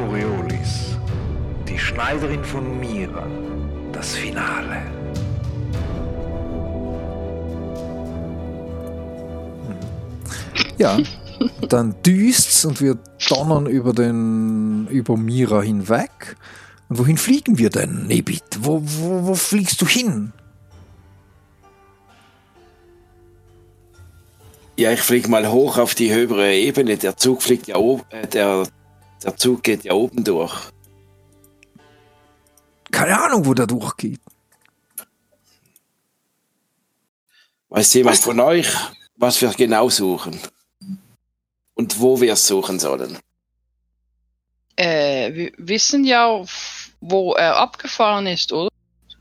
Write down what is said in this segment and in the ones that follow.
Coriolis, die Schneiderin von Mira, das Finale. Ja, dann düst's und wir donnern über den über Mira hinweg. Und wohin fliegen wir denn, Nebit? Wo, wo, wo fliegst du hin? Ja, ich fliege mal hoch auf die höhere Ebene. Der Zug fliegt ja oben, äh, der, der Zug geht ja oben durch. Keine Ahnung, wo der durchgeht. Weiß jemand von euch, was wir genau suchen? Und wo wir es suchen sollen? Äh, wir wissen ja, wo er abgefahren ist, oder?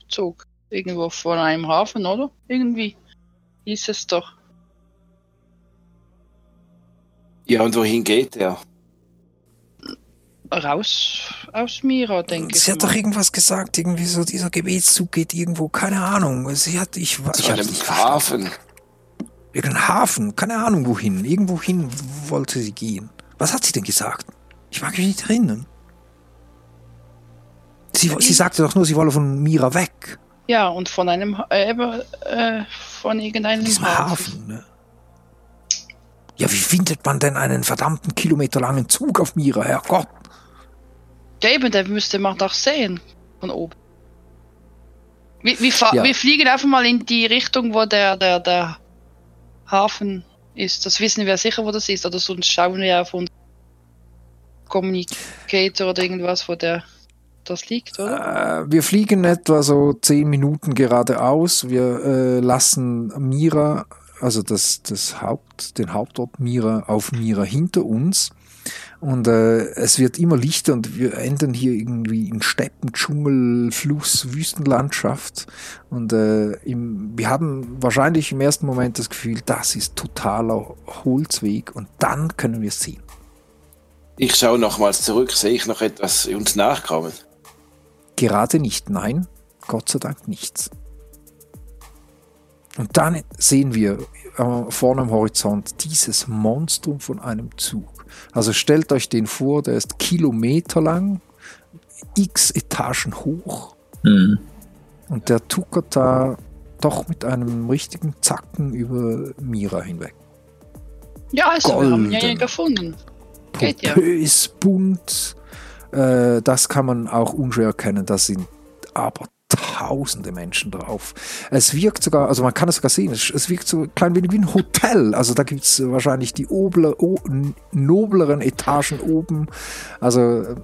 Zug. Irgendwo vor einem Hafen, oder? Irgendwie hieß es doch. Ja, und wohin geht er? Raus aus Mira, denke ich. Sie hat mal. doch irgendwas gesagt, irgendwie so, dieser Gebetszug geht irgendwo, keine Ahnung. Sie hat, ich, ich Zu einem. Hafen. Irgendein Hafen, keine Ahnung wohin. Irgendwohin wollte sie gehen. Was hat sie denn gesagt? Ich mag mich nicht erinnern. Sie, sie sagte doch nur, sie wolle von Mira weg. Ja, und von einem, äh, äh, von irgendeinem Diesem Hafen. Hafen, ne? Ja, wie findet man denn einen verdammten kilometerlangen Zug auf Mira, Herrgott? Ja, eben, der müsste man doch sehen. Von oben. Wir, wir, Ja. wir fliegen einfach mal in die Richtung, wo der, der, der Hafen ist. Das wissen wir sicher, wo das ist. Oder sonst schauen wir auf unseren Communicator oder irgendwas, wo der das liegt, oder? Äh, wir fliegen etwa so zehn Minuten geradeaus. Wir äh, lassen Mira, also das, das Haupt, den Hauptort Mira auf Mira hinter uns. Und äh, es wird immer lichter und wir enden hier irgendwie in Steppen, Dschungel, Fluss, Wüstenlandschaft. Und äh, im, wir haben wahrscheinlich im ersten Moment das Gefühl, das ist totaler Holzweg und dann können wir es sehen. Ich schaue nochmals zurück. Sehe ich noch etwas uns nachkommen? Gerade nicht, nein, Gott sei Dank nichts. Und dann sehen wir äh, vorne am Horizont dieses Monstrum von einem Zug. Also stellt euch den vor, der ist kilometerlang, x Etagen hoch Hm. und der tuckert da doch mit einem richtigen Zacken über Mira hinweg. Ja, also, wir haben ihn ja golden. gefunden. Geht ja. Pompös, bunt, äh, das kann man auch unschwer erkennen. Da sind aber tausende Menschen drauf. Es wirkt sogar, also man kann es sogar sehen, es, es wirkt so ein klein wenig wie ein Hotel. Also da gibt es wahrscheinlich die obler, o, nobleren Etagen oben. Also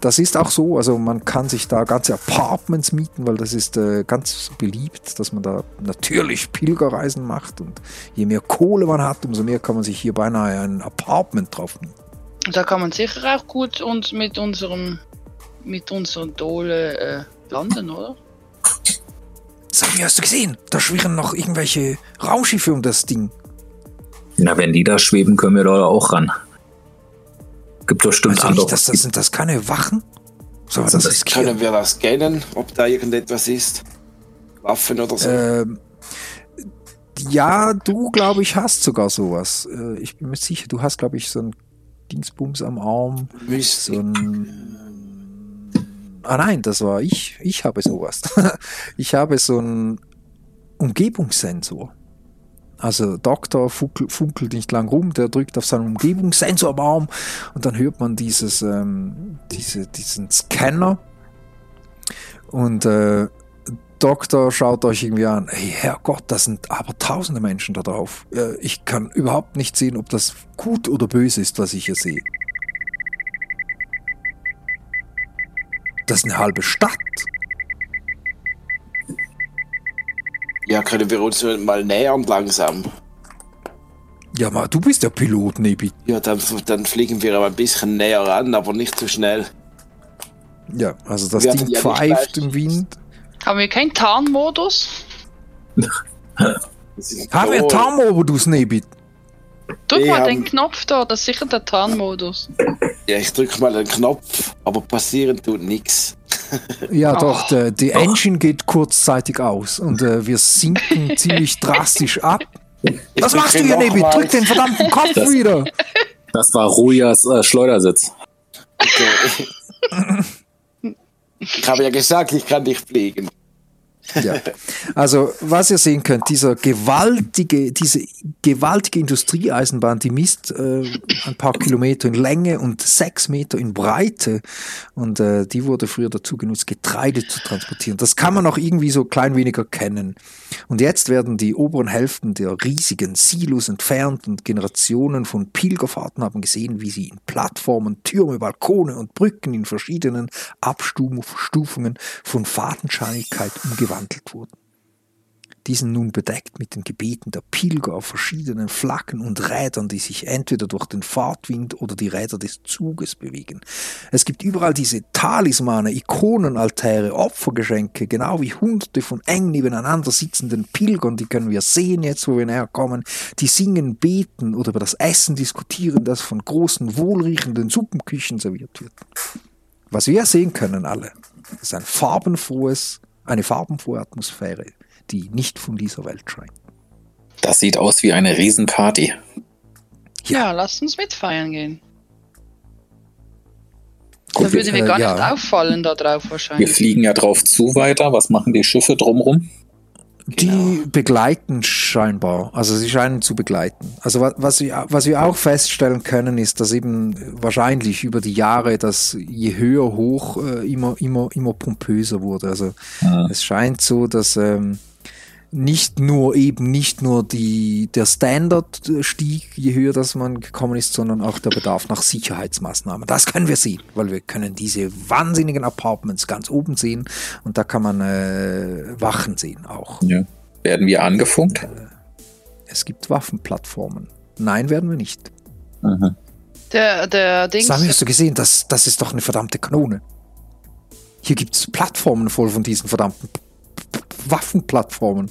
das ist auch so, also man kann sich da ganze Apartments mieten, weil das ist äh, ganz beliebt, dass man da natürlich Pilgerreisen macht und je mehr Kohle man hat, umso mehr kann man sich hier beinahe ein Apartment drauf mieten. Und da kann man sicher auch gut uns mit unserem mit unseren Dole äh, landen, oder? Sag mir, hast du gesehen? Da schwirren noch irgendwelche Raumschiffe um das Ding. Na, wenn die da schweben, können wir da auch ran. Gibt doch bestimmt Also andere. nicht, das, das, sind das keine Wachen? Sollen wir das Das? Können wir das scannen, ob da irgendetwas ist? Waffen oder so? Ähm, ja, du, glaube ich, hast sogar sowas. Äh, ich bin mir sicher, du hast, glaube ich, so ein Dingsbums am Arm. Müsste. So ein. Ah nein, das war ich. Ich habe sowas. ich habe so einen Umgebungssensor. Also Doktor funkelt, nicht lang rum, der drückt auf seinen Umgebungssensor am Arm und dann hört man dieses, ähm, diese, diesen Scanner und äh, Doktor schaut euch irgendwie an. Hey, Herrgott, das sind aber tausende Menschen da drauf. Äh, ich kann überhaupt nicht sehen, ob das gut oder böse ist, was ich hier sehe. Das ist eine halbe Stadt. Ja, können wir uns mal nähern langsam? Ja, mal, du bist der Pilot, Nebi. Ja, dann, dann fliegen wir aber ein bisschen näher ran, aber nicht zu schnell. Ja, also das Wir Ding ja pfeift im Wind. Haben wir keinen Tarnmodus? Haben wir Tarnmodus, Nebi? Drück mal den Knopf da, das ist sicher der Tarnmodus. Ja, ich drücke mal den Knopf, aber passieren tut nichts. Ja, Oh. doch, der, die Engine geht kurzzeitig aus und äh, wir sinken ziemlich drastisch ab. Was machst du hier, Nebi? Drück den verdammten Kopf Das- wieder! Das war Rujas äh, Schleudersitz. Okay. ich habe ja gesagt, ich kann dich fliegen. Ja. Also, was ihr sehen könnt, dieser gewaltige, diese gewaltige Industrieeisenbahn, die misst äh, ein paar Kilometer in Länge und sechs Meter in Breite. Und äh, die wurde früher dazu genutzt, Getreide zu transportieren. Das kann man auch irgendwie so klein wenig erkennen. Und jetzt werden die oberen Hälften der riesigen Silos entfernt und Generationen von Pilgerfahrten haben gesehen, wie sie in Plattformen, Türme, Balkone und Brücken in verschiedenen Abstufungen von Fadenscheinigkeit umgewandelt wurden. Die sind nun bedeckt mit den Gebeten der Pilger auf verschiedenen Flaggen und Rädern, die sich entweder durch den Fahrtwind oder die Räder des Zuges bewegen. Es gibt überall diese Talismane, Ikonenaltäre, Opfergeschenke, genau wie hunderte von eng nebeneinander sitzenden Pilgern, die können wir sehen jetzt, wo wir näher kommen, die singen, beten oder über das Essen diskutieren, das von großen, wohlriechenden Suppenküchen serviert wird. Was wir sehen können alle, ist ein farbenfrohes, eine farbenfrohe Atmosphäre, die nicht von dieser Welt scheint. Das sieht aus wie eine Riesenparty. Ja, lasst uns mitfeiern gehen. Gut, da würde wir- mir gar äh, nicht ja. auffallen da drauf Wir wahrscheinlich. fliegen ja drauf zu weiter. Was machen die Schiffe drumrum? Die begleiten scheinbar, also sie scheinen zu begleiten. Also wa- was wir, was wir auch feststellen können, ist, dass eben wahrscheinlich über die Jahre das je höher hoch äh, immer, immer, immer pompöser wurde. Also Ja. es scheint so, dass ähm, nicht nur eben nicht nur die, der Standard äh, stieg, je höher das man gekommen ist, sondern auch der Bedarf nach Sicherheitsmaßnahmen. Das können wir sehen, weil wir können diese wahnsinnigen Apartments ganz oben sehen und da kann man äh, Wachen sehen auch. Ja. Werden wir angefunkt? Es gibt Waffenplattformen. Nein, werden wir nicht. Mhm. Der, der Dings. Sami, hast du gesehen, das, das ist doch eine verdammte Kanone. Hier gibt es Plattformen voll von diesen verdammten Waffenplattformen.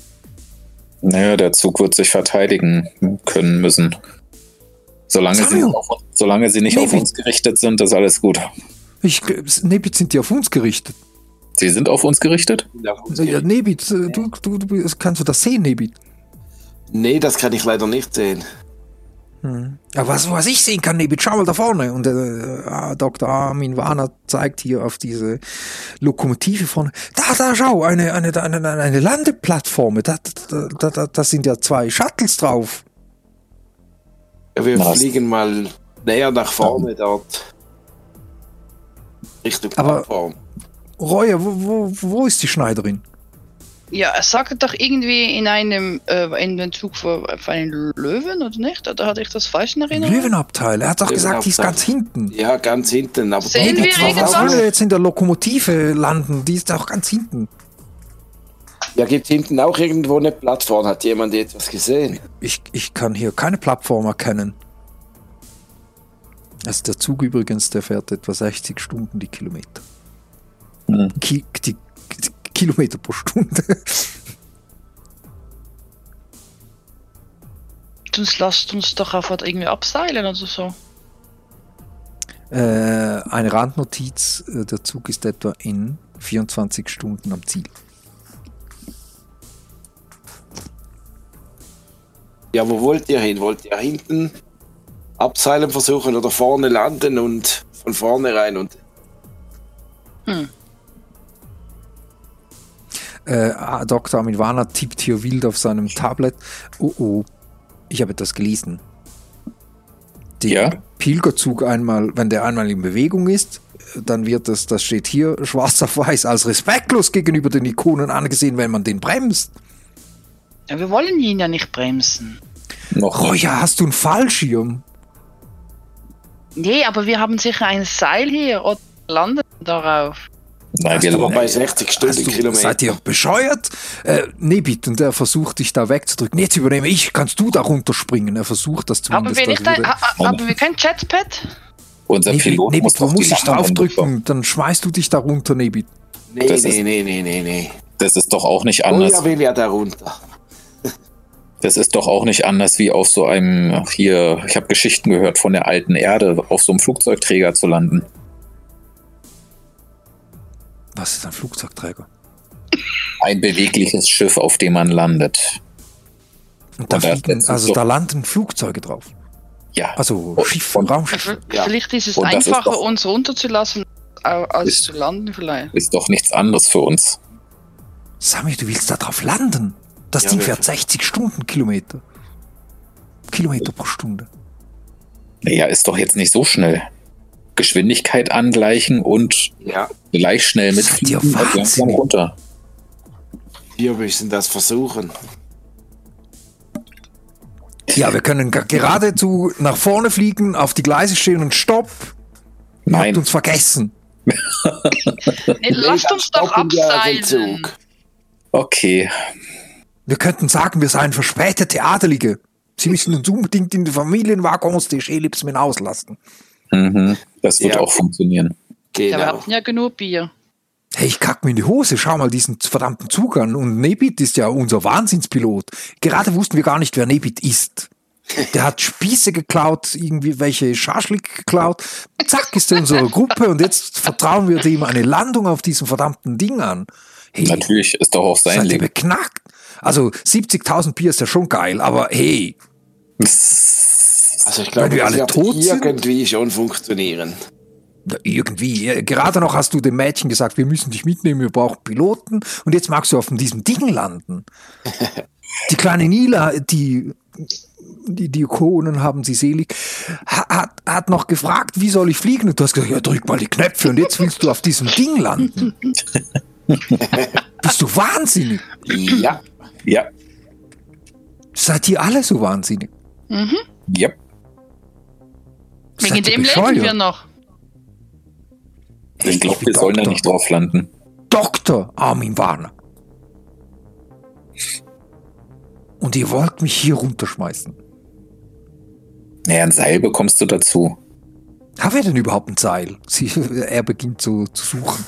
Naja, der Zug wird sich verteidigen können müssen. Solange, sie, auf, solange sie nicht Nee, auf uns gerichtet sind, ist alles gut. Ich, Nebit sind die auf uns gerichtet. Sie sind auf uns gerichtet? Ja, Nebit, du, du, du kannst du das sehen, Nebit? Nee, das kann ich leider nicht sehen. Ja, was, was ich sehen kann, Nebit, schau mal da vorne. Und äh, ah, Dr. Armin Warner zeigt hier auf diese Lokomotive vorne. Da, da, schau, eine, eine, eine, eine Landeplattform. Da, da, da, da, da sind ja zwei Shuttles drauf. Ja, wir Was? fliegen mal näher nach vorne dort. Richtung Aber- Plattform. Roya, wo, wo, wo ist die Schneiderin? Ja, er sagte doch irgendwie in einem, äh, in dem Zug von, von einem Löwen, oder nicht? Oder hatte ich das falsch in Erinnerung? Löwenabteil. Er hat doch gesagt, die ist ganz hinten. Ja, ganz hinten. Aber Sehen wir was irgendwas? wir jetzt in der Lokomotive landen? Die ist auch ganz hinten. Ja, gibt hinten auch irgendwo eine Plattform? Hat jemand etwas gesehen? Ich, ich kann hier keine Plattform erkennen. Also der Zug übrigens, der fährt etwa 60 Stunden die Kilometer. Hm. Ki die, die Kilometer pro Stunde. Sonst lasst uns doch einfach irgendwie abseilen oder so. äh, eine Randnotiz, äh, der Zug ist etwa in 24 Stunden am Ziel. Ja, wo wollt ihr hin? Wollt ihr hinten abseilen versuchen oder vorne landen und von vorne rein? Und Äh, Dr. Armin Warner tippt hier wild auf seinem Tablet. Oh oh, ich habe etwas gelesen. Der Ja? Pilgerzug einmal, wenn der einmal in Bewegung ist, dann wird das, das steht hier schwarz auf weiß, als respektlos gegenüber den Ikonen angesehen, wenn man den bremst. Ja, wir wollen ihn ja nicht bremsen. Noch Oh ja, hast du einen Fallschirm? Nee, aber wir haben sicher ein Seil hier oder landen darauf. Nein, wir aber bei landen. 60 Stunden Hast du, Kilometer. seid ihr bescheuert? Äh, nee, bitte. Und er versucht dich da wegzudrücken. Jetzt übernehme ich, kannst du da runterspringen? Er versucht das Haben zumindest. wir, das nicht ein, haben wir kein Jetpad? Unser Nebit, Pilot Nebit, muss die dich Landung draufdrücken, dann schmeißt du dich da runter, Nebit. Nee, Das nee, ist- nee, nee, nee, nee. Das ist doch auch nicht Oh anders. ja, will ja da runter. Das ist doch auch nicht anders wie auf so einem, ach hier, ich habe Geschichten gehört von der alten Erde, auf so einem Flugzeugträger zu landen. Was ist ein Flugzeugträger? Ein bewegliches Schiff, auf dem man landet. Und da Und da fliegen, also doch- da landen Flugzeuge drauf. Ja. Also Schiff, und- Raumschiff. Ja. Vielleicht ist es Und das ist einfacher, doch- uns runterzulassen, als Ist- zu landen vielleicht. Ist doch nichts anderes für uns. Sami, du willst da drauf landen? Das Ja, Ding fährt 60 Stundenkilometer. Kilometer pro Stunde. Naja, ist doch jetzt nicht so schnell. Geschwindigkeit angleichen und Ja, gleich schnell ihr und langsam runter. wir müssen das versuchen. Ja, wir können ge- geradezu nach vorne fliegen, auf die Gleise stehen und stopp. Ihr habt Nein, uns vergessen. Nee, lasst uns doch den abseilen. Okay. Wir könnten sagen, wir seien verspätete Adelige. Sie müssen uns unbedingt in die Familienwaggons des Elips mit auslassen. Mhm. Das wird Ja. auch funktionieren. Ja, wir Genau. hatten ja genug Bier. Hey, ich kack mir in die Hose, schau mal diesen verdammten Zug an. Und Nebit ist ja unser Wahnsinnspilot. Gerade wussten wir gar nicht, wer Nebit ist. Der hat Spieße geklaut, irgendwie welche Schaschlik geklaut. Zack, ist er in unserer Gruppe und jetzt vertrauen wir dem eine Landung auf diesem verdammten Ding an. Hey, Natürlich ist doch auch sein Leben. beknackt? Also 70.000 Bier ist ja schon geil, aber hey, Also ich glaube, Wenn wir das alle wird tot sind? irgendwie schon funktionieren. Irgendwie, äh, gerade noch hast du dem Mädchen gesagt, wir müssen dich mitnehmen, wir brauchen Piloten und jetzt magst du auf diesem Ding landen. Die kleine Nila, die, die Diakonen haben sie selig, ha- hat, hat noch gefragt, wie soll ich fliegen? Und du hast gesagt, ja, drück mal die Knöpfe und jetzt willst du auf diesem Ding landen. Bist du wahnsinnig? Ja, Ja, Seid ihr alle so wahnsinnig? ja. Wegen Seid ihr dem bescheuert? leben wir noch. Ich glaube, wir sollen da nicht drauf landen. Dr. Armin Warner. Und ihr wollt mich hier runterschmeißen. Naja, ein Seil bekommst du dazu. Haben wir denn überhaupt ein Seil? Sie, er beginnt so zu suchen.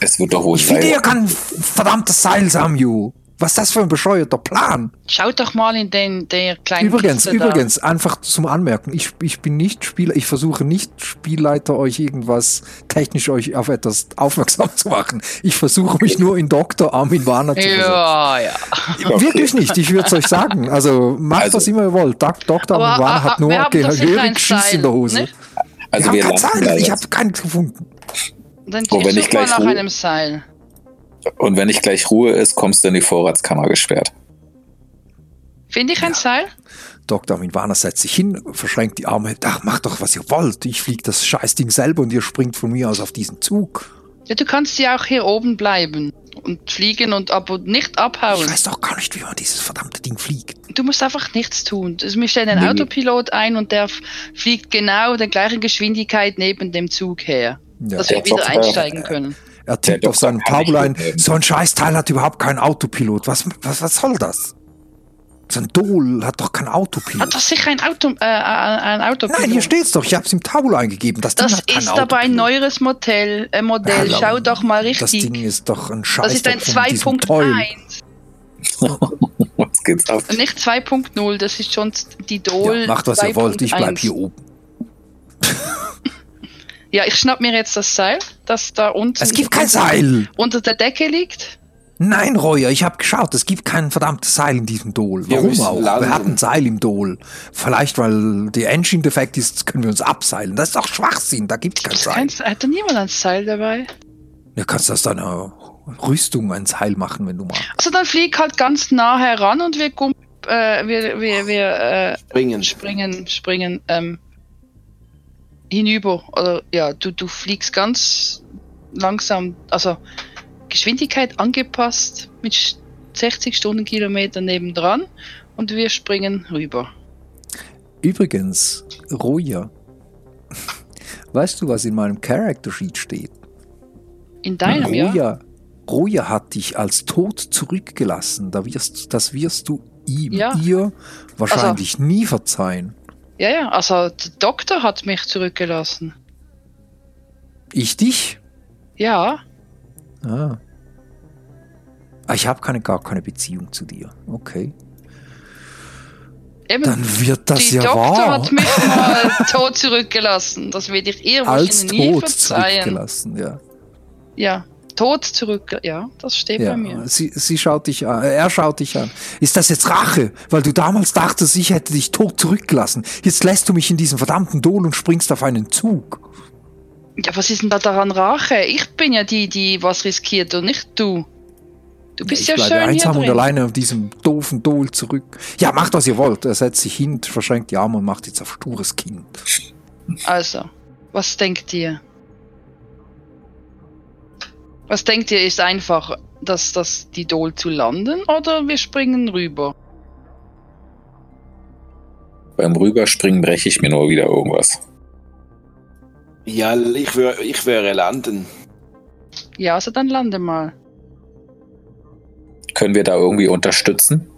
Es wird doch wohl Ich finde ja kein verdammtes Seil, Samju. Was ist das für ein bescheuerter Plan? Schaut doch mal in den der kleinen Übrigens, Kiste da. übrigens, einfach zum Anmerken, ich, ich bin nicht Spieler, ich versuche nicht Spielleiter euch irgendwas technisch euch auf etwas aufmerksam zu machen. Ich versuche mich nur in Dr. Armin Warner zu versetzen. Ja, ja. Wirklich nicht, ich würde es euch sagen. Also macht Also- was immer ihr wollt. Dr. Aber, Armin Warner hat nur gehörig Schiss in der Hose. ne? Also wir wir haben kein landen da Seil, ich habe keinen gefunden. Dann Oh, ich wenn ich gleich nach einem Seil. Und wenn nicht gleich Ruhe ist, kommst du in die Vorratskammer gesperrt. Finde ich ein Seil? Dr. Armin Warner setzt sich hin, verschränkt die Arme. Ach, macht doch, was ihr wollt. Ich fliege das Scheißding selber und ihr springt von mir aus auf diesen Zug. Ja, du kannst ja auch hier oben bleiben und fliegen und ab und nicht Ich abhauen. weiß doch gar nicht, wie man dieses verdammte Ding fliegt. Du musst einfach nichts tun. Wir stellen einen Nee. Autopilot ein und der f- fliegt genau der gleichen Geschwindigkeit neben dem Zug her, Ja. dass wir Der wieder einsteigen können. Er tippt auf nicht Tabulein. mitnehmen. So ein Scheißteil hat überhaupt keinen Autopilot. Was, was, was soll das? So ein Dol hat doch keinen Autopilot. Hat das sicher ein Auto, äh, ein Autopilot? Nein, hier steht's doch. Ich habe es im Tabul eingegeben. Das, Ding Das hat keinen ist aber ein neueres Modell. Äh, Modell. Ja, Schau doch mal Das richtig. Ding ist doch ein Scheiß. Das ist ein von diesem Toll. 2.1 Was geht's ab? und nicht 2.0. Das ist schon die Dol. Ja, macht, was ihr wollt. Ich bleib 2.1. hier oben. Ja, ich schnapp mir jetzt das Seil, das da unten Es gibt kein Seil. unter der Decke liegt. Nein, Royer, ich habe geschaut. Es gibt kein verdammtes Seil in diesem Dol. Wir Warum auch? landen. Wir hatten ein Seil im Dol. Vielleicht, weil der Engine defekt ist, können wir uns abseilen. Das ist doch Schwachsinn. Da gibt's kein Gibt's Seil. kein, hat da niemand ein Seil dabei? Du kannst aus deiner Rüstung ein Seil machen, wenn du magst. Also dann flieg halt ganz nah heran und wir, gump, äh, wir, wir, wir äh, bringen. springen, springen ähm, hinüber. Oder ja, du, du fliegst ganz langsam, also Geschwindigkeit angepasst mit sch- 60 Stundenkilometer nebendran und wir springen rüber. Übrigens, Roya, weißt du, was in meinem Character Sheet steht? In deinem, ja? Roya, Roya hat dich als tot zurückgelassen. Da wirst, das wirst du ihm, Ja. ihr wahrscheinlich nie verzeihen. Ja, ja, also der Doktor hat mich zurückgelassen. Ich dich? Ja, Ah. Ah, Ich habe keine, gar keine Beziehung zu dir. Okay. eben. Dann wird das ja Doktor wahr. hat mich mal tot zurückgelassen. Das werde ich ihr als wahrscheinlich nie tot verzeihen. zurückgelassen, ja. Ja, Tod zurück. Ja, das steht Ja, bei mir. sie, sie schaut dich an, äh, er schaut dich an. Ist das jetzt Rache? Weil du damals dachtest, ich hätte dich tot zurückgelassen. Jetzt lässt du mich in diesen verdammten Dol und springst auf einen Zug. Ja, was ist denn da daran Rache? Ich bin ja die, die was riskiert und nicht du. Du bist ich ja, bleibe schön hier einsam und alleine auf diesem doofen Dol zurück. Ja, macht was ihr wollt. Er setzt sich hin, verschränkt die Arme und macht jetzt auf stures Kind. Also, was denkt ihr? Was denkt ihr, ist einfach, dass das die Dol zu landen oder wir springen rüber? Beim Rüberspringen breche ich mir nur wieder irgendwas. Ja, ich, wär, ich wäre landen. Ja, also dann lande mal. Können wir da irgendwie unterstützen?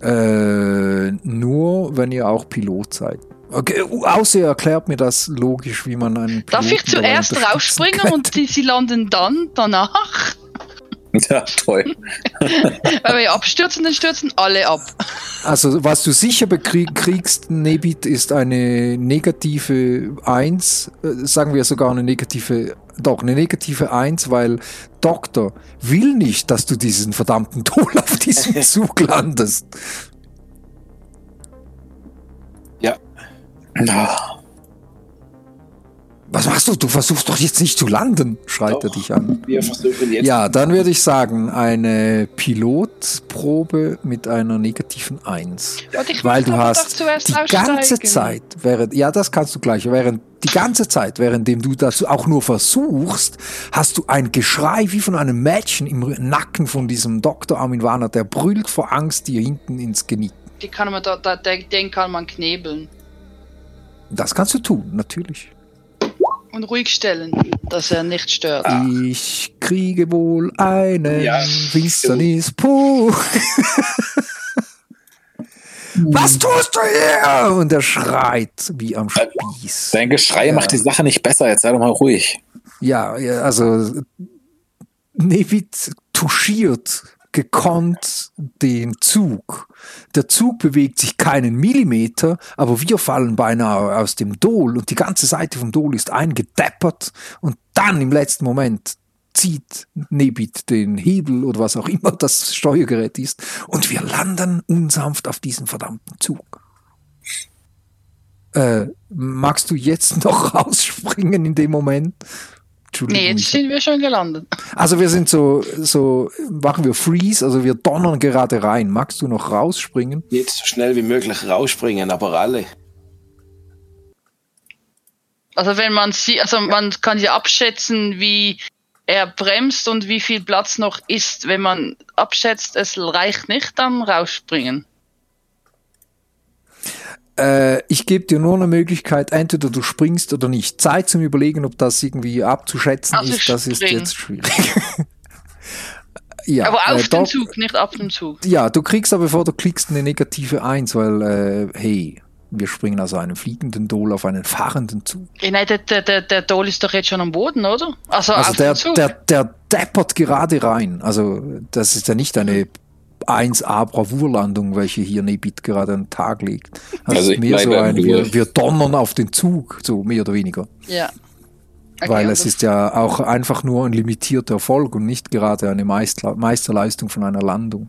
Äh, nur, wenn ihr auch Pilot seid. Okay, außer ihr erklärt mir das logisch, wie man einen Piloten Darf ich zuerst rausspringen könnte. und die, sie landen dann danach? Ja, toll. Weil wir abstürzen, dann stürzen alle ab. Also, was du sicher bekrieg- kriegst, Nebit, ist eine negative 1, äh, sagen wir sogar eine negative, doch, eine negative 1, weil Doktor will nicht, dass du diesen verdammten Tol auf diesem Zug landest. Ah, Was machst du? Du versuchst doch jetzt nicht zu landen, schreit er Doch. dich an. Wir versuchen jetzt. Ja, dann würde ich sagen, eine Pilotprobe mit einer negativen 1. Ja, und ich Weil du hast die ganze. Zeit, während, ja, das kannst du gleich, während die ganze Zeit, währenddem du das auch nur versuchst, hast du ein Geschrei wie von einem Mädchen im Nacken von diesem Dr. Armin Warner, der brüllt vor Angst dir hinten ins Genick. Die kann man da, da, den kann man knebeln Das kannst du tun, natürlich. und ruhig stellen, dass er nicht stört. Ich kriege wohl einen Ja, Finsternis puh. Was tust du hier? Und er schreit wie am Spieß. Dein Geschrei Ja. macht die Sache nicht besser. Jetzt sei doch mal ruhig. Ja, ja, also Nevit touchiert gekonnt den Zug. Der Zug bewegt sich keinen Millimeter, aber wir fallen beinahe aus dem Dol und die ganze Seite vom Dol ist eingedeppert und dann im letzten Moment zieht Nebit den Hebel oder was auch immer das Steuergerät ist und wir landen unsanft auf diesen verdammten Zug. Äh, magst du jetzt noch rausspringen in dem Moment? Entschuldigung. Nee, jetzt sind wir schon gelandet. also wir sind so, so, machen wir Freeze, also wir donnern gerade rein. Magst du noch rausspringen? Jetzt so schnell wie möglich rausspringen, aber alle. Also wenn man sie, also man kann ja abschätzen, wie er bremst und wie viel Platz noch ist. Wenn man abschätzt, es reicht nicht, dann rausspringen. Äh, ich gebe dir nur eine Möglichkeit, entweder du springst oder nicht. Zeit zum Überlegen, ob das irgendwie abzuschätzen Also ist, das ist spring. jetzt schwierig. ja, Aber auf äh, den Zug, nicht ab dem Zug. Ja, du kriegst aber bevor du klickst eine negative 1, weil, äh, hey, wir springen also einem fliegenden Dol auf einen fahrenden Zug. Eh, Nein, der, der, der, der Dol ist doch jetzt schon am Boden, oder? Also, Also der, der, der deppert gerade rein. Also das ist ja nicht eine 1A Bravourlandung, welche hier Nebit gerade an den Tag legt. Das Also ist ich mehr so ein, wir, Duell. wir donnern auf den Zug, so mehr oder weniger. ja. Okay, Weil es das- ist ja auch einfach nur ein limitierter Erfolg und nicht gerade eine Meister, Meisterleistung von einer Landung.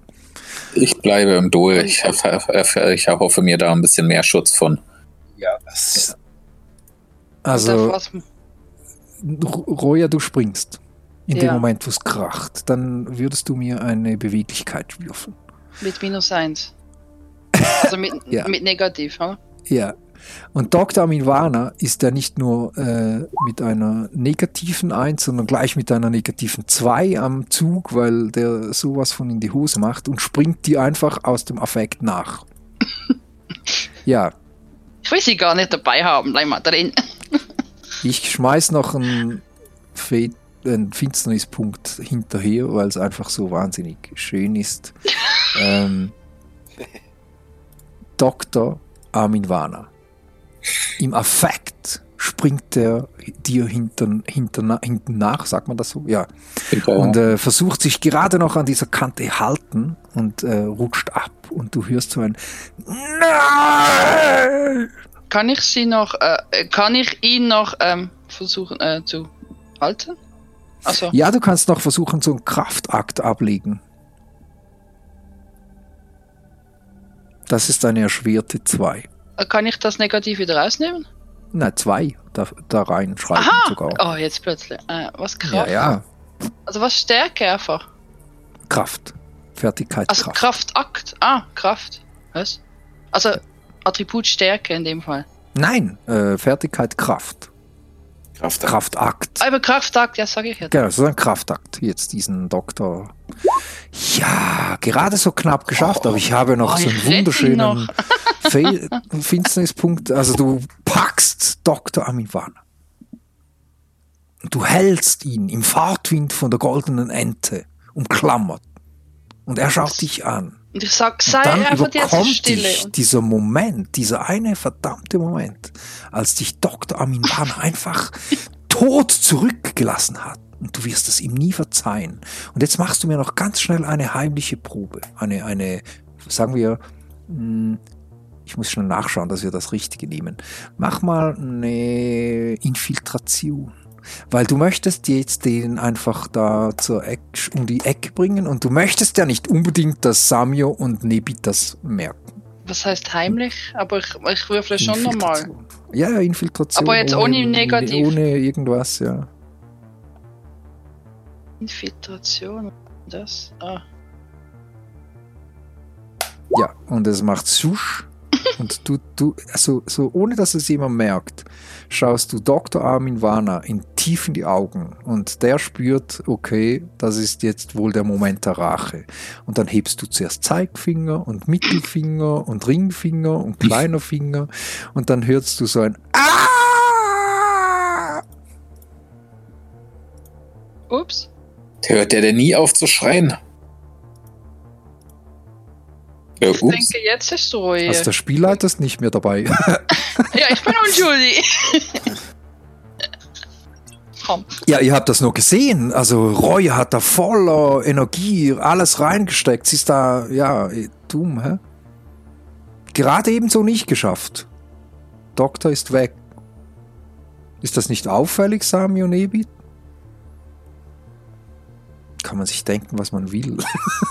Ich bleibe im Dol. Ich, ich erhoffe mir da ein bisschen mehr Schutz von. Ja, das. Also, das war's. R- Roja, du springst. In dem Ja. Moment, wo es kracht, dann würdest du mir eine Beweglichkeit würfeln. mit minus eins. Also mit, Ja. mit negativ, oder? Ja. Und Dr. Aminwana ist ja nicht nur äh, mit einer negativen 1, sondern gleich mit einer negativen 2 am Zug, weil der sowas von in die Hose macht und springt die einfach aus dem Affekt nach. ja, Ich will sie gar nicht dabei haben, bleib mal drin. ich schmeiß noch einen, Fe einen Finsternispunkt hinterher, weil es einfach so wahnsinnig schön ist. ähm, Dr. Aminwana. Im Affekt springt er dir hinten, hinten, hinten nach, sagt man das so? Ja. Und äh, versucht sich gerade noch an dieser Kante halten und äh, rutscht ab. Und du hörst so ein Nein! Kann ich sie noch, äh, kann ich ihn noch ähm, versuchen äh, zu halten? Also, Ja, du kannst noch versuchen, so einen Kraftakt ablegen. Das ist eine erschwerte 2. kann ich das negativ wieder rausnehmen? Nein, 2 da, da reinschreiben Aha! sogar. Oh, jetzt plötzlich. Äh, was ja, Kraft? ja, Also was Stärke einfach? Kraft. Fertigkeit, Also Kraft. Kraftakt. Ah, Kraft. Was? Also Attribut Stärke in dem Fall. Nein, äh, Fertigkeit, Kraft. Kraft. Kraftakt. Aber Kraftakt, ja, sage ich jetzt. Genau, so ein Kraftakt. Jetzt diesen Doktor. Ja, gerade so knapp geschafft, aber ich habe noch Oh, so einen wunderschönen Finsternispunkt. Also du packst Dr. Aminwana. Und du hältst ihn im Fahrtwind von der goldenen Ente umklammert. Und er schaut dich an. Und ich sag, Und sei dann einfach jetzt überkommt stille. dich dieser Moment, dieser eine verdammte Moment, als dich Dr. Aminwana einfach tot zurückgelassen hat. Und du wirst es ihm nie verzeihen. Und jetzt machst du mir noch ganz schnell eine heimliche Probe. Eine, eine, sagen wir, mh, ich muss schnell nachschauen, dass wir das Richtige nehmen. Mach mal eine Infiltration. Weil du möchtest jetzt den einfach da zur Eck, um die Ecke bringen und du möchtest ja nicht unbedingt, dass Samio und Nebit das merken. Was heißt heimlich? Aber ich, ich würfle schon nochmal. Ja, ja, Infiltration. Aber jetzt ohne negativ. Ohne irgendwas, ja. Infiltration. Das. Ah. Ja, und es macht Susch. und du, du, also so ohne dass es jemand merkt, schaust du Dr. Armin Warner in tief in die Augen und der spürt, okay, das ist jetzt wohl der Moment der Rache. Und dann hebst du zuerst Zeigfinger und Mittelfinger und Ringfinger und kleiner Finger und dann hörst du so ein Ah! Ups. Hört der denn nie auf zu schreien? Äh, Ich ups. denke, jetzt ist Ruhe. Also der Spielleiter ist nicht mehr dabei. ja, ich bin unschuldig. Komm. Ja, ihr habt das nur gesehen. Also Roy hat da voller Energie alles reingesteckt. Sie ist da, ja, eh, dumm, hä? Gerade ebenso nicht geschafft. Doktor ist weg. Ist das nicht auffällig, Sami und Ebit? Kann man sich denken, was man will.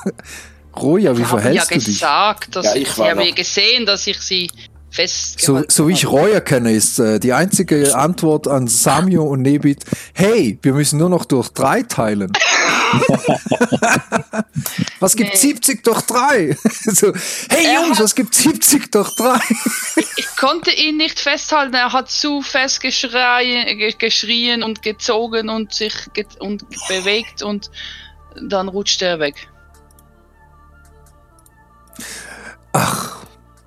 Roja, wie Ich habe ja verhältst du dich? gesagt, dass Ja, ich, ich habe ja gesehen, dass ich sie So, festgehalten so wie ich. Roya kenne, ist äh, die einzige Antwort an Samio und Nebit, hey, wir müssen nur noch durch drei teilen. was gibt Nee. 70 durch drei? so, hey Er Jungs, was gibt 70 durch drei? Ich konnte ihn nicht festhalten. Er hat zu fest geschrien, ge- geschrien und gezogen und sich ge und bewegt und dann rutscht er weg. Ach,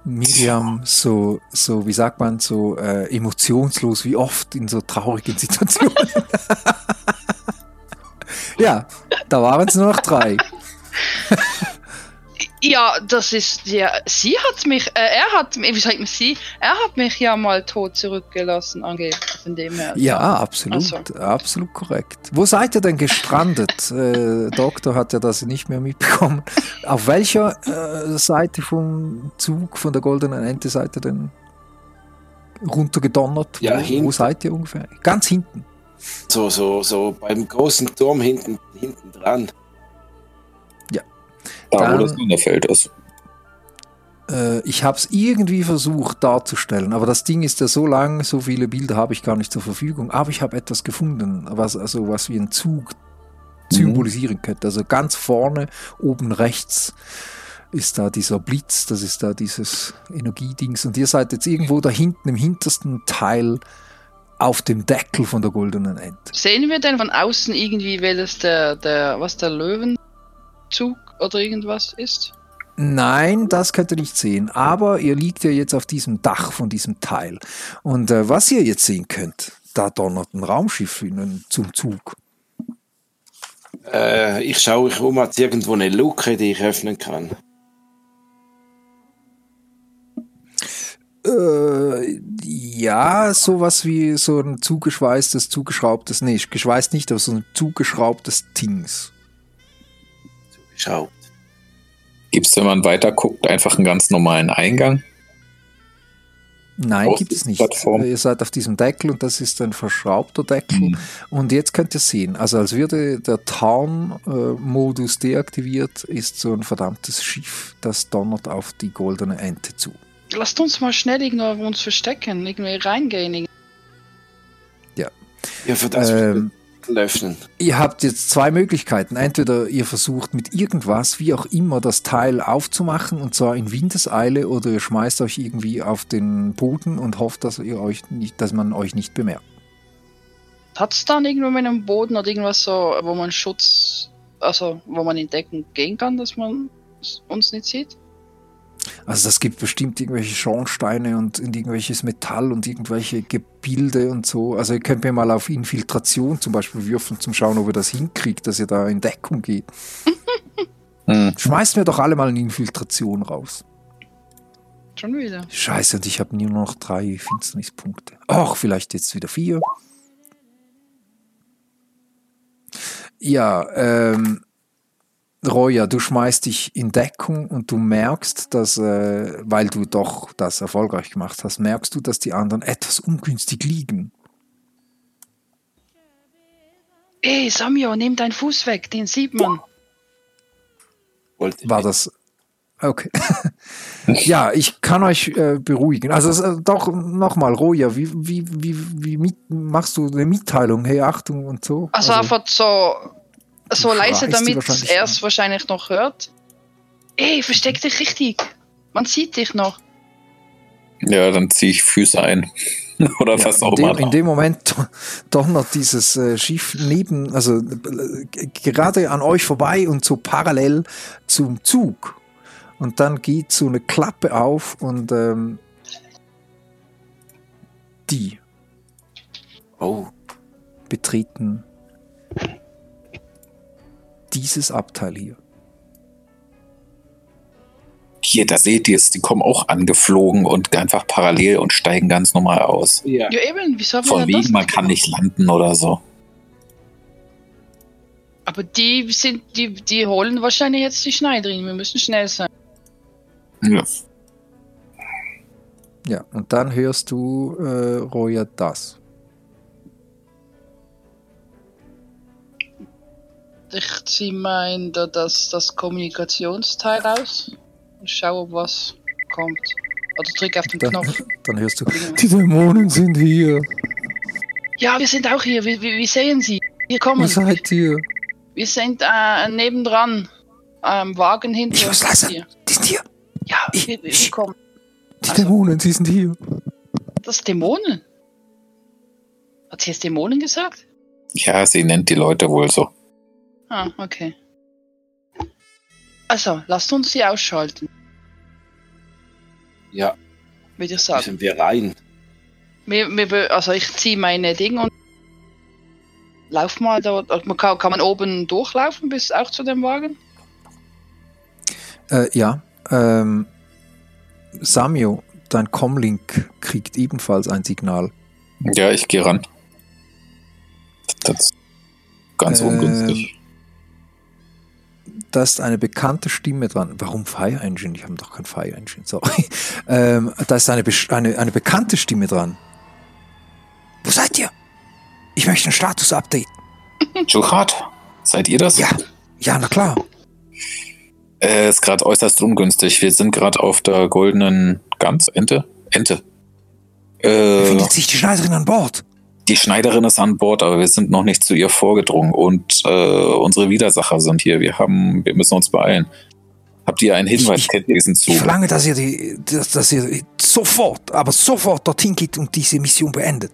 Miriam, so, so, wie sagt man, so äh, emotionslos wie oft in so traurigen Situationen. ja, da waren es nur noch drei. Ja, das ist ja. Sie hat mich, äh, er hat mich, wie sagt man sie? Er hat mich ja mal tot zurückgelassen, angeblich. Von dem her. Ja, absolut, Ach so. absolut korrekt. Wo seid ihr denn gestrandet? äh, Doktor hat ja das nicht mehr mitbekommen. Auf welcher äh, Seite vom Zug, von der goldenen Ente seid ihr denn runtergedonnert? Ja, wo, wo seid ihr ungefähr? Ganz hinten. So, so, so beim großen Turm hinten, hinten dran. Da, wo Dann- das Sonderfeld ist. Äh, ich habe es irgendwie versucht darzustellen, aber das Ding ist ja so lang, so viele Bilder habe ich gar nicht zur Verfügung. Aber ich habe etwas gefunden, was also was wie ein Zug symbolisieren könnte. Also ganz vorne, oben rechts ist da dieser Blitz, das ist da dieses Energiedings. Und ihr seid jetzt irgendwo da hinten im hintersten Teil auf dem Deckel von der goldenen Ente. Sehen wir denn von außen irgendwie, welches der, der, was der Löwenzug oder irgendwas ist? Nein, das könnt ihr nicht sehen. Aber ihr liegt ja jetzt auf diesem Dach von diesem Teil. Und äh, was ihr jetzt sehen könnt, da donnert ein Raumschiff innen zum Zug. Äh, ich schaue ich um, hat irgendwo eine Luke, die ich öffnen kann. Äh, ja, sowas wie so ein zugeschweißtes, zugeschraubtes, nee, geschweißt nicht, aber so ein zugeschraubtes Dings. Schau. Gibt es, wenn man weiter guckt, einfach einen ganz normalen Eingang? Nein, gibt es nicht. Aussichtsplattform. Ihr seid auf diesem Deckel und das ist ein verschraubter Deckel. Mhm. Und jetzt könnt ihr sehen, also als würde der Tarn-Modus deaktiviert, ist so ein verdammtes Schiff, das donnert auf die goldene Ente zu. Lasst uns mal schnell irgendwo uns verstecken, irgendwie reingehen. Ja, für das Ähm, öffnen. Ihr habt jetzt zwei Möglichkeiten. Entweder ihr versucht mit irgendwas, wie auch immer, das Teil aufzumachen und zwar in Windeseile oder ihr schmeißt euch irgendwie auf den Boden und hofft, dass ihr euch nicht, dass man euch nicht bemerkt. Hat es dann irgendwo mit einem Boden oder irgendwas so, wo man Schutz, also wo man in Deckung gehen kann, dass man uns nicht sieht? Also das gibt bestimmt irgendwelche Schornsteine und irgendwelches Metall und irgendwelche Gebilde und so. Also ihr könnt mir mal auf Infiltration zum Beispiel würfeln, zum Schauen, ob ihr das hinkriegt, dass ihr da in Deckung geht. Hm. Schmeißt mir doch alle mal eine Infiltration raus. Schon wieder. Scheiße, und ich habe nur noch drei Finsternispunkte. Ach, vielleicht jetzt wieder vier. Ja, ähm, Roya, du schmeißt dich in Deckung und du merkst, dass, äh, weil du doch das erfolgreich gemacht hast, merkst du, dass die anderen etwas ungünstig liegen. Ey, Samio, nimm deinen Fuß weg, den sieht man. War das. Okay. ja, ich kann euch äh, beruhigen. Also äh, doch nochmal, Roja, wie, wie, wie, wie mit, machst du eine Mitteilung? Hey, Achtung und so? Also, einfach so, so leise, damit er es wahrscheinlich noch hört. Ey, versteck dich richtig. Man sieht dich noch. Ja, dann ziehe ich Füße ein. Oder Ja, was in, auch dem, immer. in dem Moment donnert dieses äh, Schiff neben, also äh, gerade an euch vorbei und so parallel zum Zug. Und dann geht so eine Klappe auf und ähm, die Oh, betreten dieses Abteil hier. Hier, da seht ihr es, die kommen auch angeflogen und einfach parallel und steigen ganz normal aus. ja. Ja, eben, wieso haben wir Von das wegen, man kann nicht landen oder so. Aber die sind, die, die holen wahrscheinlich jetzt die Schneiderin. Wir müssen schnell sein. Ja. Ja, und dann hörst du, äh, Roya, das. Ich ziehe mein da- das, das Kommunikationsteil aus und schaue, ob was kommt. Oder drück auf den Dann, Knopf. dann hörst du, die Dämonen sind hier. Ja, wir sind auch hier. Wir, wir, wir sehen sie. Wir kommen. Wo seid ihr? Wir sind äh, nebendran. Am Wagen hinter Ich muss leise. dir. Die sind hier. Ja, Ich- wir, wir ich- kommen. Die Also- Dämonen, sie sind hier. Das Dämonen. Hat sie jetzt Dämonen gesagt? ja, sie nennt die Leute wohl so. Ah, okay. Also, lasst uns sie ausschalten, Ja, würde ich sagen. müssen wir rein. Wir, wir, also ich ziehe meine Dinge und lauf mal da. Man kann, kann man oben durchlaufen bis auch zu dem Wagen? Äh, ja, ähm, Samio, dein Comlink kriegt ebenfalls ein Signal. Ja, ich gehe ran. Das ist ganz Ähm, ungünstig. Da ist eine bekannte Stimme dran. Warum Fire Engine? Ich habe doch kein Fire Engine, sorry. Ähm, da ist eine, eine, eine bekannte Stimme dran. Wo seid ihr? Ich möchte ein Status-Update. Juchat, seid ihr das? Ja, ja, na klar. Äh, ist gerade äußerst ungünstig. Wir sind gerade auf der goldenen Gans, Ente? Ente. Äh, Befindet sich die Schneiderin an Bord? Die Schneiderin ist an Bord, aber wir sind noch nicht zu ihr vorgedrungen und äh, unsere Widersacher sind hier. Wir haben, wir müssen uns beeilen. Habt ihr einen Hinweis, Ich- kennt diesen Ich Zug? verlange, dass ihr, die, dass, dass ihr sofort, aber sofort dorthin geht und diese Mission beendet.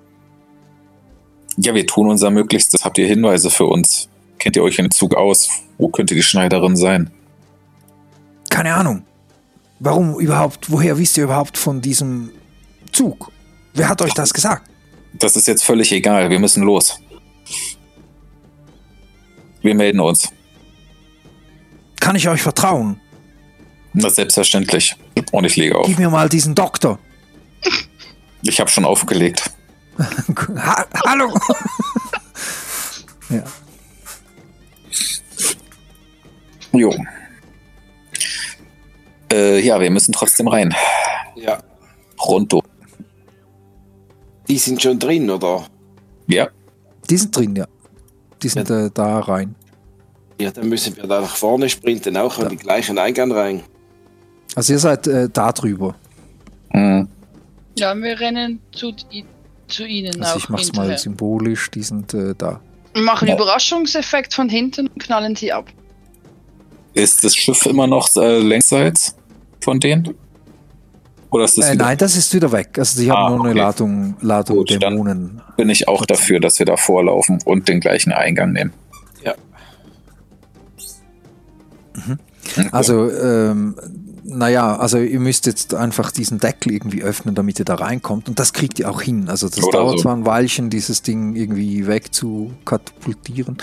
Ja, wir tun unser Möglichstes. Habt ihr Hinweise für uns? Kennt ihr euch in Zug aus? Wo könnte die Schneiderin sein? Keine Ahnung. Warum überhaupt, woher wisst ihr überhaupt von diesem Zug? Wer hat euch das gesagt? Das ist jetzt völlig egal. Wir müssen los. Wir melden uns. Kann ich euch vertrauen? Ist selbstverständlich. Und ich lege auf. Gib mir mal diesen Doktor. Ich habe schon aufgelegt. Ha Hallo! ja. Jo. Äh, ja, wir müssen trotzdem rein. Ja, Pronto. Die sind schon drin, oder? Ja, Die sind drin, ja. Die sind äh, da rein. Ja, dann müssen wir da nach vorne sprinten, auch an den gleichen Eingang rein. Also ihr seid äh, da drüber. mhm. Ja, wir rennen zu, zu ihnen Also auch ich mach's hinterher. mal symbolisch, die sind äh, da. Wir machen Ja. Überraschungseffekt von hinten und knallen sie ab. ist das Schiff immer noch äh, längsseits von denen? Oder ist das Äh, wieder? nein, das ist wieder weg. Also die Ah, haben nur eine okay. Ladung, Ladung Gut, dann- Dämonen. Bin ich auch dafür, dass wir da vorlaufen und den gleichen Eingang nehmen. Ja. Okay. Also, ähm, naja, also ihr müsst jetzt einfach diesen Deckel irgendwie öffnen, damit ihr da reinkommt. Und das kriegt ihr auch hin. Also das Oder dauert so. zwar ein Weilchen, dieses Ding irgendwie wegzukatapultieren.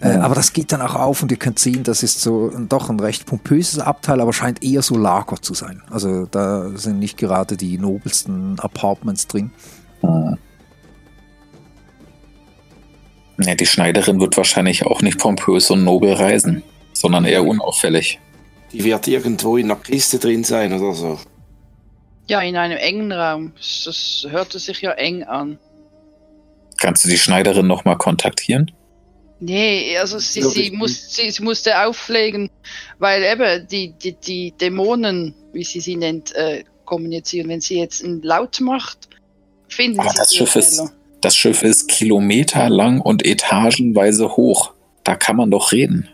Äh, Ja. aber das geht dann auch auf und ihr könnt sehen, das ist so ein, doch ein recht pompöses Abteil, aber scheint eher so Lager zu sein. Also da sind nicht gerade die nobelsten Apartments drin. Hm. Ja, die Schneiderin wird wahrscheinlich auch nicht pompös und nobel reisen, sondern eher unauffällig. Die wird irgendwo in einer Kiste drin sein oder so. Ja, in einem engen Raum. Das, hörte sich ja eng an. Kannst du die Schneiderin nochmal kontaktieren? Nee, also sie, sie, muss, sie, sie musste auflegen, weil eben die, die, die Dämonen, wie sie sie nennt, äh, kommunizieren. Wenn sie jetzt einen Laut macht, finden Aber sie das Schiff ist, das Schiff ist kilometerlang und etagenweise hoch. Da kann man doch reden.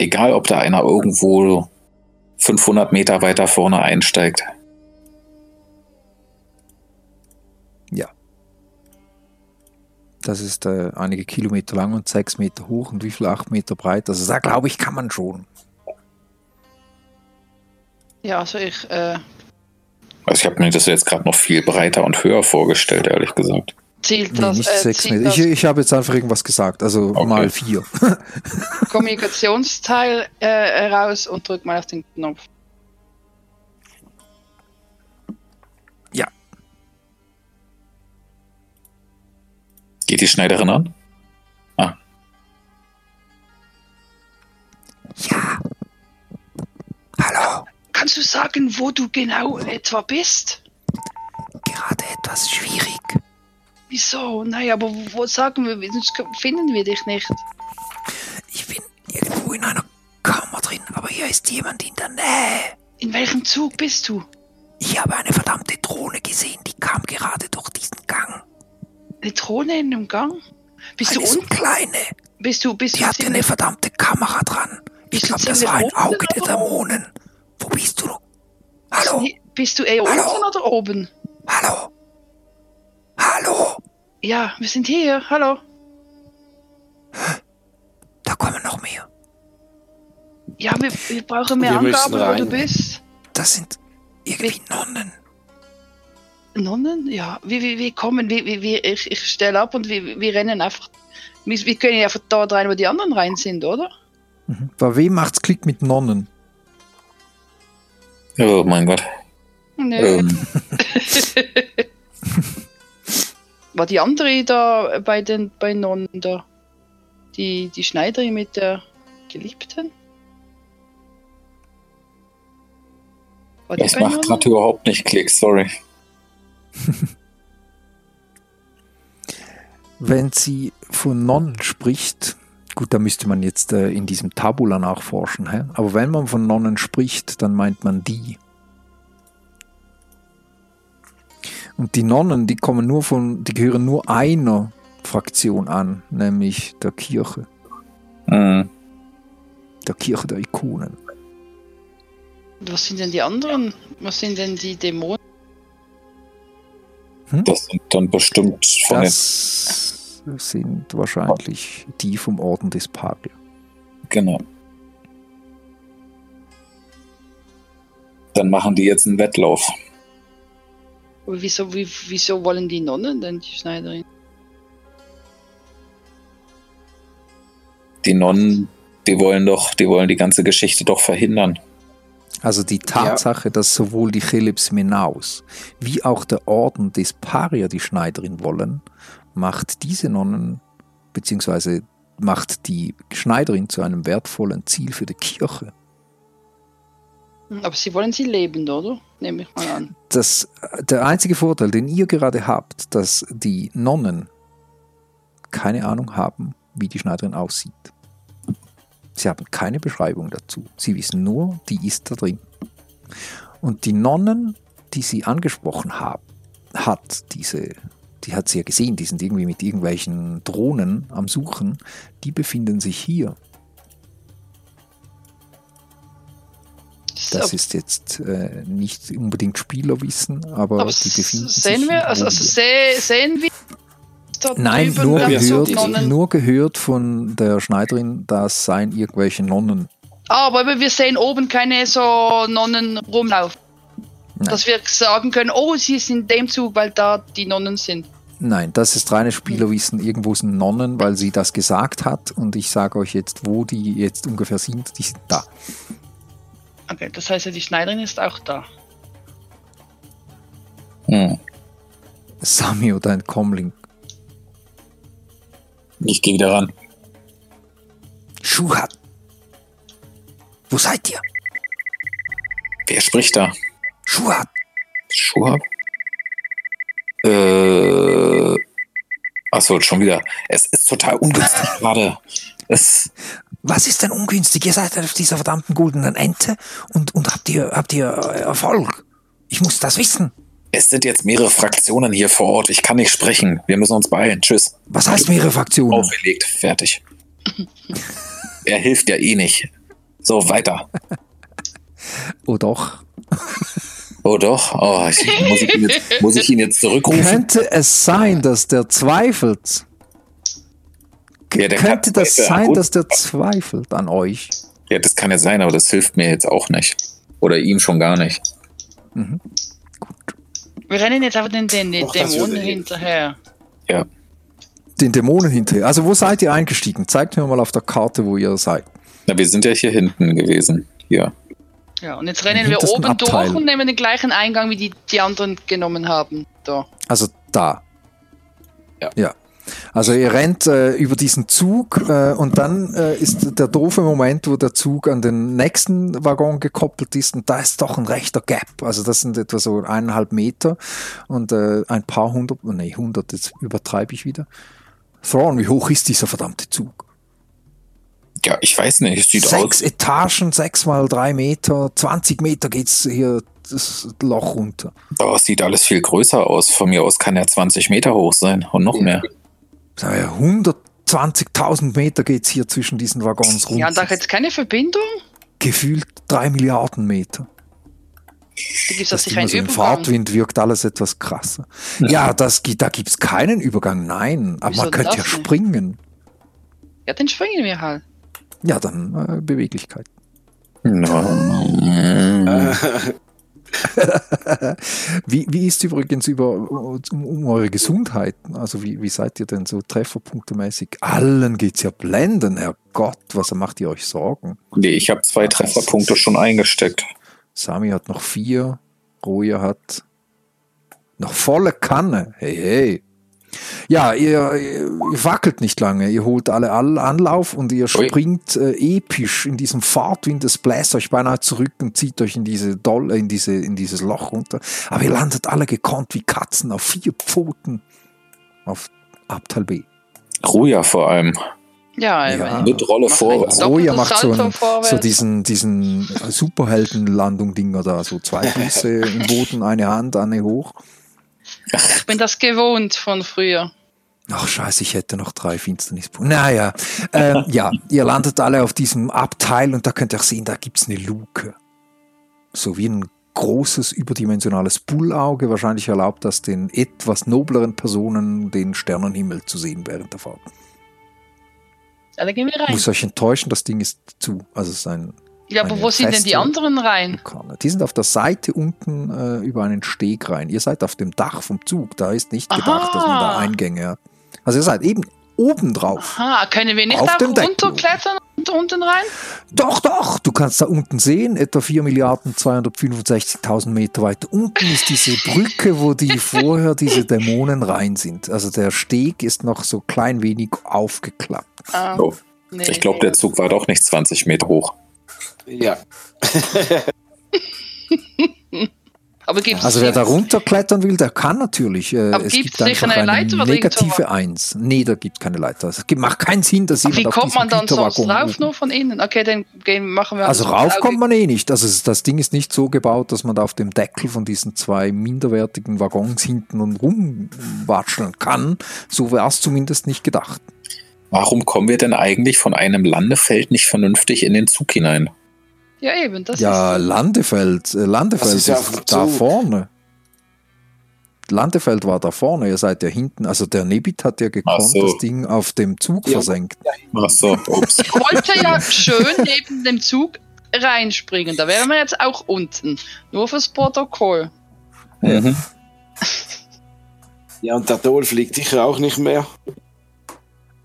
Egal, ob da einer irgendwo 500 Meter weiter vorne einsteigt. Das ist äh, einige Kilometer lang und sechs Meter hoch und wie viel? Acht Meter breit. Also da glaube ich, kann man schon. Ja, also ich, äh, Also ich habe mir das jetzt gerade noch viel breiter und höher vorgestellt, ehrlich gesagt. Zielt Nee, das, nicht äh, sechs. Ich, ich habe jetzt einfach irgendwas gesagt. Also Okay. mal vier. Kommunikationsteil äh, heraus und drück mal auf den Knopf. Geht die Schneiderin an? Ja. Hallo. Kannst du sagen, wo du genau etwa bist? Gerade etwas schwierig. Wieso? Naja, aber wo, wo sagen wir, sonst finden wir dich nicht. Ich bin irgendwo in einer Kammer drin, aber hier ist jemand in der Nähe. In welchem Zug bist du? Ich habe eine verdammte Drohne gesehen, die kam gerade durch diesen Gang. Eine Drohne in einem Gang? Bist eine du so unten? kleine. Bist du, bist Die du hatte eine verdammte Kamera dran. Ich glaube, das war ein Auge der? Dämonen. Wo bist du? Hallo? bist du eher Hallo? unten oder oben? Hallo? Hallo? Ja, wir sind hier. Hallo. Da kommen noch mehr. Ja, wir, wir brauchen mehr Wir Angaben, wo du bist. Das sind irgendwie Nonnen. Nonnen? Ja, wir, wir, wir kommen, wir, wir, wir, ich, ich stelle ab und wir, wir rennen einfach. Wir, wir können ja einfach dort rein, wo die anderen rein sind, oder? Mhm. Bei wem macht's Klick mit Nonnen? Oh mein Gott. Nö. Ähm, War die andere da bei den bei Nonnen da? Die, die Schneiderin mit der Geliebten? War das macht gerade überhaupt nicht Klick, sorry. Wenn sie von Nonnen spricht, gut, da müsste man jetzt äh, in diesem Tabula nachforschen, hä? aber wenn man von Nonnen spricht, dann meint man die. Und die Nonnen, die kommen nur von, die gehören nur einer Fraktion an, nämlich der Kirche, Mhm. der Kirche der Ikonen. Was sind denn die anderen? Was sind denn die Dämonen? Das sind dann bestimmt von Das sind wahrscheinlich die vom Orden des den. Genau. Dann machen die jetzt einen Wettlauf. Aber wieso, wie, wieso wollen die Nonnen denn, die Schneiderin? Die Nonnen, die wollen doch, die wollen die ganze Geschichte doch verhindern. Also die Tatsache, dass sowohl die Chelips Menaus wie auch der Orden des Paria die Schneiderin wollen, macht diese Nonnen beziehungsweise macht die Schneiderin zu einem wertvollen Ziel für die Kirche. Hm, Aber sie wollen sie lebend, oder? Nehme ich mal an. Das, der einzige Vorteil, den ihr gerade habt, dass die Nonnen keine Ahnung haben, wie die Schneiderin aussieht. Sie haben keine Beschreibung dazu. Sie wissen nur, die ist da drin. Und die Nonnen, die sie angesprochen haben, hat diese, die hat sie ja gesehen, die sind irgendwie mit irgendwelchen Drohnen am Suchen, die befinden sich hier. Das So, ist jetzt äh, nicht unbedingt Spielerwissen, aber, aber die befinden sich sehen wir, also, also seh, sehen wir Nein, nur so gehört, nur gehört von der Schneiderin, das seien irgendwelche Nonnen. Ah, aber wir sehen oben keine so Nonnen rumlaufen. Nein. Dass wir sagen können, oh, sie sind in dem Zug, weil da die Nonnen sind. Nein, das ist reines Spielerwissen. Irgendwo sind Nonnen, weil sie das gesagt hat. Und ich sage euch jetzt, wo die jetzt ungefähr sind. Die sind da. Okay, das heißt ja, die Schneiderin ist auch da. Hm. Samio, dein Comlink. Ich gehe wieder ran. Schuhat. Wo seid ihr? Wer spricht da? Schuhat. Schuhab? Äh. Achso, schon wieder. Es ist total ungünstig gerade. Es. Was ist denn ungünstig? Ihr seid auf dieser verdammten goldenen Ente und, und habt ihr, habt ihr äh, Erfolg? Ich muss das wissen. Es sind jetzt mehrere Fraktionen hier vor Ort. Ich kann nicht sprechen. Wir müssen uns beeilen. Tschüss. Was heißt mehrere Fraktionen? Aufgelegt. Fertig. er hilft ja eh nicht. So, weiter. Oh doch. Oh doch. Oh, ich, muss, ich jetzt, muss ich ihn jetzt zurückrufen? Könnte es sein, dass der zweifelt? Ja, Könnte das sein, Gut. dass der zweifelt an euch? Ja, das kann ja sein, aber das hilft mir jetzt auch nicht. Oder ihm schon gar nicht. Wir rennen jetzt einfach den, den, den Doch, Dämonen hinterher. Ja. Den Dämonen hinterher. Also wo seid ihr eingestiegen? Zeigt mir mal auf der Karte, wo ihr seid. Na, wir sind ja hier hinten gewesen. Hier. Ja, und jetzt rennen wir oben Abteil. durch und nehmen den gleichen Eingang, wie die, die anderen genommen haben. Da. Also da. Ja. Ja. Also ihr rennt äh, über diesen Zug äh, und dann äh, ist der doofe Moment, wo der Zug an den nächsten Waggon gekoppelt ist und da ist doch ein rechter Gap. Also das sind etwa so eineinhalb Meter und äh, ein paar hundert, oh nee, hundert, jetzt übertreibe ich wieder. Thrawn, wie hoch ist dieser verdammte Zug? Ja, ich weiß nicht. Es sieht Sechs aus. Etagen, sechs mal drei Meter, 20 Meter geht's hier das Loch runter. Oh, es sieht alles viel größer aus. Von mir aus kann er 20 Meter hoch sein und noch mehr. Sagen wir, 120.000 Meter geht's hier zwischen diesen Waggons runter. Ja, da jetzt keine Verbindung? Gefühlt drei Milliarden Meter. Da gibt es Das sicher einen so im. Fahrtwind wirkt alles etwas krasser. Ja, das, gi- da gibt's keinen Übergang, nein. Aber Wieso man könnte ja das nicht? springen. Ja, dann springen wir halt. Ja, dann äh, Beweglichkeit. No. Wie, wie ist übrigens über, um, eure Gesundheit? Also wie, wie seid ihr denn so trefferpunktemäßig? Allen geht's ja blenden, Herrgott. Was macht ihr euch Sorgen? Nee, ich habe zwei Trefferpunkte schon eingesteckt. Sami hat noch vier, Roja hat noch volle Kanne. Hey, hey. Ja, ihr, ihr wackelt nicht lange. Ihr holt alle All- Anlauf und ihr springt äh, episch in diesem Fahrtwind. Es bläst euch beinahe zurück und zieht euch in diese Doll, in diese, in dieses Loch runter. Aber ihr landet alle gekonnt wie Katzen auf vier Pfoten auf Abteil B. Ruja vor allem. Ja, Ja. Mit Rolle vorwärts. Roja doppeltes macht so, Salto ein, vorwärts. so diesen, diesen Superheldenlandung-Dinger da. So zwei Füße im Boden, eine Hand, eine hoch. Ich bin das gewohnt von früher. Ach scheiße, ich hätte noch drei Finsternispunkte. Naja, ähm, ja, ihr landet alle auf diesem Abteil und da könnt ihr auch sehen, da gibt's eine Luke. So wie ein großes überdimensionales Bullauge. Wahrscheinlich erlaubt das den etwas nobleren Personen den Sternenhimmel zu sehen während der Fahrt. Ja, da gehen wir rein. Muss euch enttäuschen, das Ding ist zu. Also es ist ein Ja, aber wo sind denn die anderen rein? Die sind auf der Seite unten äh, über einen Steg rein. Ihr seid auf dem Dach vom Zug. Da ist nicht gedacht, dass man da Aha. Eingänge hat. Also ihr seid eben oben drauf. Aha, können wir nicht Auf Deck. runterklettern und unten rein? Doch, doch, du kannst da unten sehen, etwa 4 Milliarden 265.000 Meter weiter unten ist diese Brücke, wo die vorher diese Dämonen rein sind. Also der Steg ist noch so klein wenig aufgeklappt. Ah, Oh, nee. ich glaube, der Zug war doch nicht 20 Meter hoch. Ja. Aber gibt es Also wer da runterklettern will, der kann natürlich. Äh, Aber es gibt's gibt sicher einfach eine eine Leiter oder irgend negative 1. Nee, da gibt keine Leiter. Es gibt- macht keinen Sinn, dass Wie jemand auf kommt man dann sonst drauf, oben- nur von innen? Okay, dann gehen, machen wir Also rauf kommt man eh nicht. Also es- das Ding ist nicht so gebaut, dass man da auf dem Deckel von diesen zwei minderwertigen Waggons hinten und rumwatscheln kann. So wäre es zumindest nicht gedacht. Warum kommen wir denn eigentlich von einem Landefeld nicht vernünftig in den Zug hinein? Ja, eben, das ja, ist. Landefeld, äh, Landefeld ist, ist ja dem da vorne. Landefeld war da vorne, ihr seid ja hinten. Also der Nebit hat ja gekonnt, so. das Ding auf dem Zug Ja. versenkt. Ach so, ups. Ich wollte ja schön neben dem Zug reinspringen. Da wären wir jetzt auch unten. Nur fürs Protokoll. Mhm. Ja, und der Dol fliegt sicher auch nicht mehr.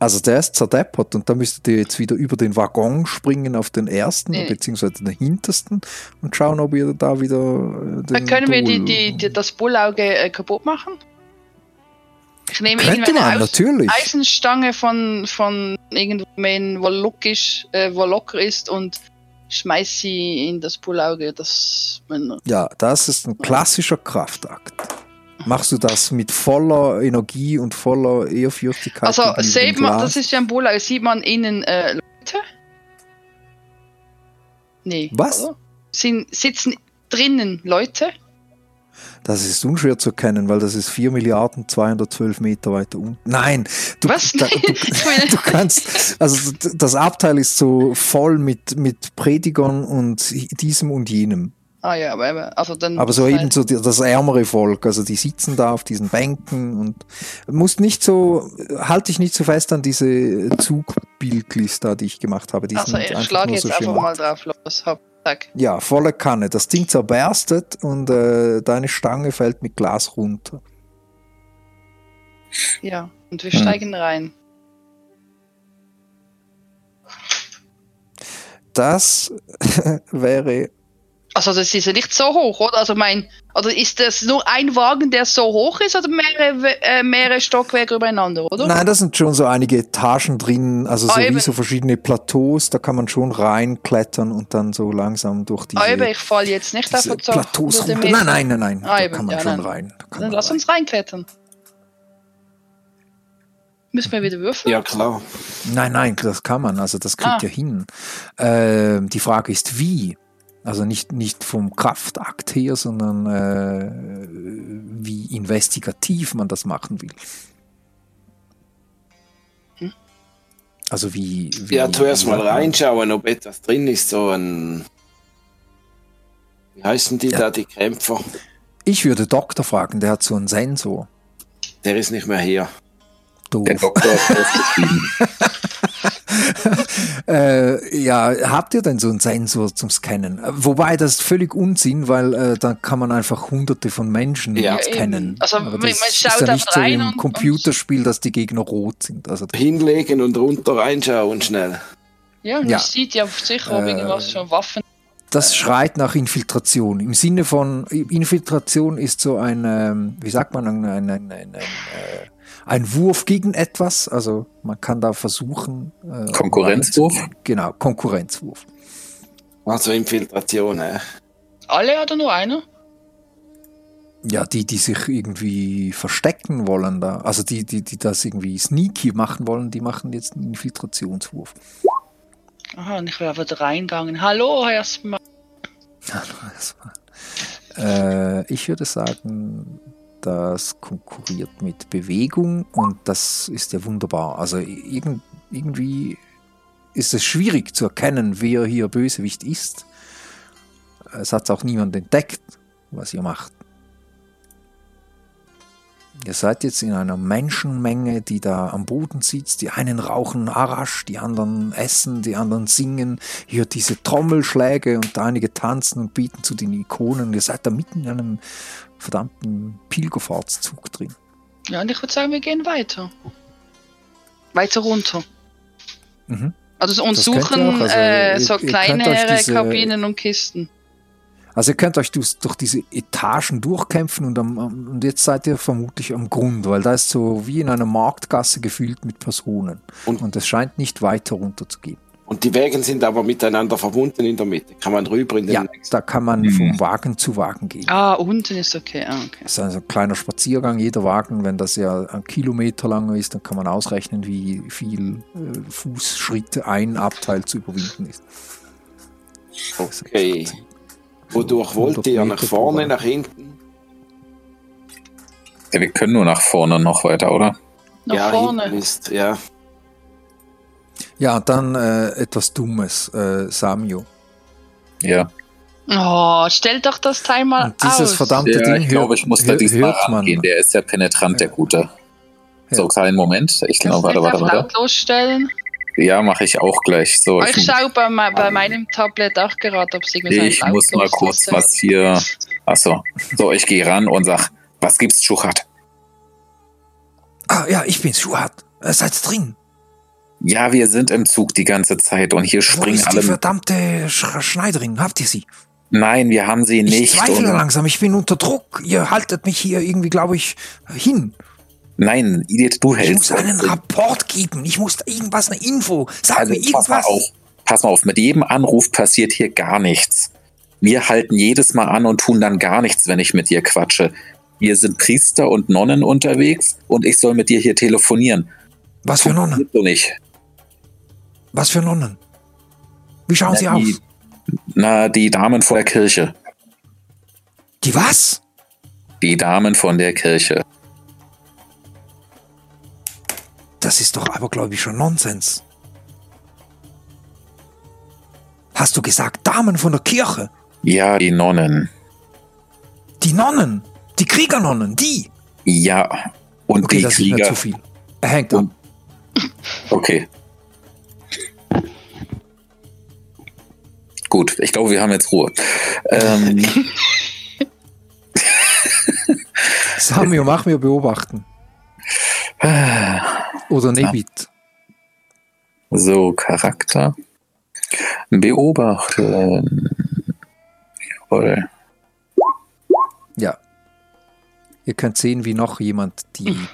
Also der ist zerdeppert und da müsstet ihr jetzt wieder über den Waggon springen auf den ersten, Nee. beziehungsweise den hintersten und schauen, ob ihr da wieder äh, Dann den können wir die, die, die, das Bullauge äh, kaputt machen. Ich nehme Könnte man, natürlich. Eisenstange von, von irgendwem, wo, äh, wo locker ist und schmeiß sie in das Bullauge. Das, Ja, das ist ein klassischer Kraftakt. Machst du das mit voller Energie und voller Ehrfürchtigkeit? also sieht man, das ist ja ein Bullauge, sieht man innen äh, Leute? Nee. Was? Oder? Sind, sitzen drinnen Leute? Das ist unschwer zu erkennen, weil das ist 4 Milliarden 212 Meter weiter unten. Nein, du, Was? da, du, du kannst, also das Abteil ist so voll mit, mit Predigern und diesem und jenem. Ah ja, aber, also dann. Aber so eben so die- das ärmere Volk, also die sitzen da auf diesen Bänken und musst nicht so, halte dich nicht so fest an diese Zugbildlist da, die ich gemacht habe. Die Also ich schlage jetzt so einfach mal drauf los. Hopp, zack. Ja, volle Kanne. Das Ding zerberstet und äh, deine Stange fällt mit Glas runter. Ja, und wir Hm. steigen rein. Das wäre Also das ist ja nicht so hoch, oder? Also mein, oder ist das nur ein Wagen, der so hoch ist, oder mehrere, äh, mehrere Stockwerke übereinander, oder? Nein, da sind schon so einige Etagen drin, also so Ah, wie eben. so verschiedene Plateaus, da kann man schon reinklettern und dann so langsam durch diese, ah, eben, ich falle jetzt nicht einfach so. Plateaus runter. Nein, nein, nein, nein, Ah, da eben, kann man ja, schon nein. rein. Da Dann lass rein. uns reinklettern. Müssen wir wieder würfeln? Ja, klar. Nein, nein, das kann man, also das kriegt Ah. ja hin. Ähm, die Frage ist, wie? Also nicht, nicht vom Kraftakt her, sondern äh, wie investigativ man das machen will. Hm? Also wie, wie Ja, zuerst mal reinschauen, ob etwas drin ist, so ein. Wie heißen die Ja. da, die Kämpfer? Ich würde Doktor fragen, der hat so einen Sensor. Der ist nicht mehr hier. Doof. Der Doktor ist aufgestiegen. Äh, ja, habt ihr denn so einen Sensor zum Scannen? Äh, Wobei das ist völlig Unsinn, weil äh, da kann man einfach hunderte von Menschen Ja, scannen. Also, Aber man- das man ist schaut ja da nicht so rein im und- Computerspiel, dass die Gegner rot sind. Also Hinlegen und runter reinschauen schnell. Ja, und Ja. das sieht ja sicher, ob Äh, irgendwas schon Waffen. das schreit nach Infiltration. Im Sinne von Infiltration ist so ein, ähm, wie sagt man, ein, ein, ein, ein, ein, Wurf gegen etwas. Also man kann da versuchen. Äh, Konkurrenzwurf? Genau, Konkurrenzwurf. Also Infiltration, äh. Alle oder nur einer? Ja, die, die sich irgendwie verstecken wollen da, also die, die, die das irgendwie sneaky machen wollen, die machen jetzt einen Infiltrationswurf. Aha, und ich will aber da reingegangen. Hallo, erstmal. Äh, ich würde sagen, das konkurriert mit Bewegung und das ist ja wunderbar. Also irgend, irgendwie ist es schwierig zu erkennen, wer hier Bösewicht ist. Es hat auch niemand entdeckt, was ihr macht. Ihr seid jetzt in einer Menschenmenge, die da am Boden sitzt. Die einen rauchen Arash, die anderen essen, die anderen singen. Ihr hört diese Trommelschläge und einige tanzen und bieten zu den Ikonen. Ihr seid da mitten in einem verdammten Pilgerfahrtszug drin. Ja, und ich würde sagen, wir gehen weiter. Weiter runter. Mhm. Also und Das suchen auch, also äh, so ihr kleinere diese- Kabinen und Kisten. Also ihr könnt euch durch diese Etagen durchkämpfen und, am, am- und jetzt seid ihr vermutlich am Grund, weil da ist so wie in einer Marktgasse gefüllt mit Personen. Und- Und es scheint nicht weiter runter zu gehen. Und die Wege sind aber miteinander verbunden in der Mitte. Kann man rüber in den Ja, nächsten. da kann man Mhm. vom Wagen zu Wagen gehen. Ah, unten ist okay. Ah, okay. Das ist also ein kleiner Spaziergang, jeder Wagen, wenn das ja ein Kilometer lang ist, dann kann man ausrechnen, wie viel äh, Fußschritte ein Abteil zu überwinden ist. Okay. Wodurch wollt ihr? 100 Nach vorne, Meter nach hinten? Ja, wir können nur nach vorne noch weiter, oder? Nach ja, vorne. hinten ist, ja. Ja, dann äh, etwas Dummes, äh, Samio. Ja. Oh, stell doch das Teil mal Und dieses aus. verdammte ja Ding ich glaube, ich muss da diesmal rangehen. Der ist ja penetrant, der Gute. So, Ja. kleinen Moment. Ich du warte, warte, warte. lautlos stellen? Ja, mache ich auch gleich. So, Ich ich, schaue bei, bei meinem Tablet auch gerade, ob es irgendwie so ich muss mal kurz ist. was hier. Achso. So, ich gehe ran und sag, was gibt's, Schuchat? Ah, ja, ich bin's, Schuhat. Äh, seid drin. Ja, wir sind im Zug die ganze Zeit und hier Wo springen ist die alle. verdammte Sch Schneiderin? Habt ihr sie? Nein, wir haben sie Ich nicht. zweifle Und, langsam, ich bin unter Druck. Ihr haltet mich hier irgendwie, glaube ich, hin. nein, Idiot, du Ich hältst. muss einen. Rapport geben. Ich muss irgendwas, eine Info. Sag Also, mir pass mal irgendwas. auf. Pass mal auf, mit jedem Anruf passiert hier gar nichts. Wir halten jedes Mal an und tun dann gar nichts, wenn ich mit dir quatsche. Wir sind Priester und Nonnen unterwegs und ich soll mit dir hier telefonieren. Was für Nonnen? So nicht. Was für Nonnen? Wie schauen sie Na, aus? die, na, die Damen vor der Kirche. Die was? Die Damen von der Kirche. Das ist doch aber, glaube ich, schon Nonsens. Hast du gesagt, Damen von der Kirche? Ja, die Nonnen. Die Nonnen? Die Kriegernonnen? Die? Ja. Und Okay, die das ist mir Krieger. zu viel. Er hängt ab. Und- Okay. Gut, ich glaube, wir haben jetzt Ruhe. Ähm, Samio, mach mir beobachten. Oder Nebit. so, Charakter. Beobachten. Jawohl. Ja. Ihr könnt sehen, wie noch jemand die,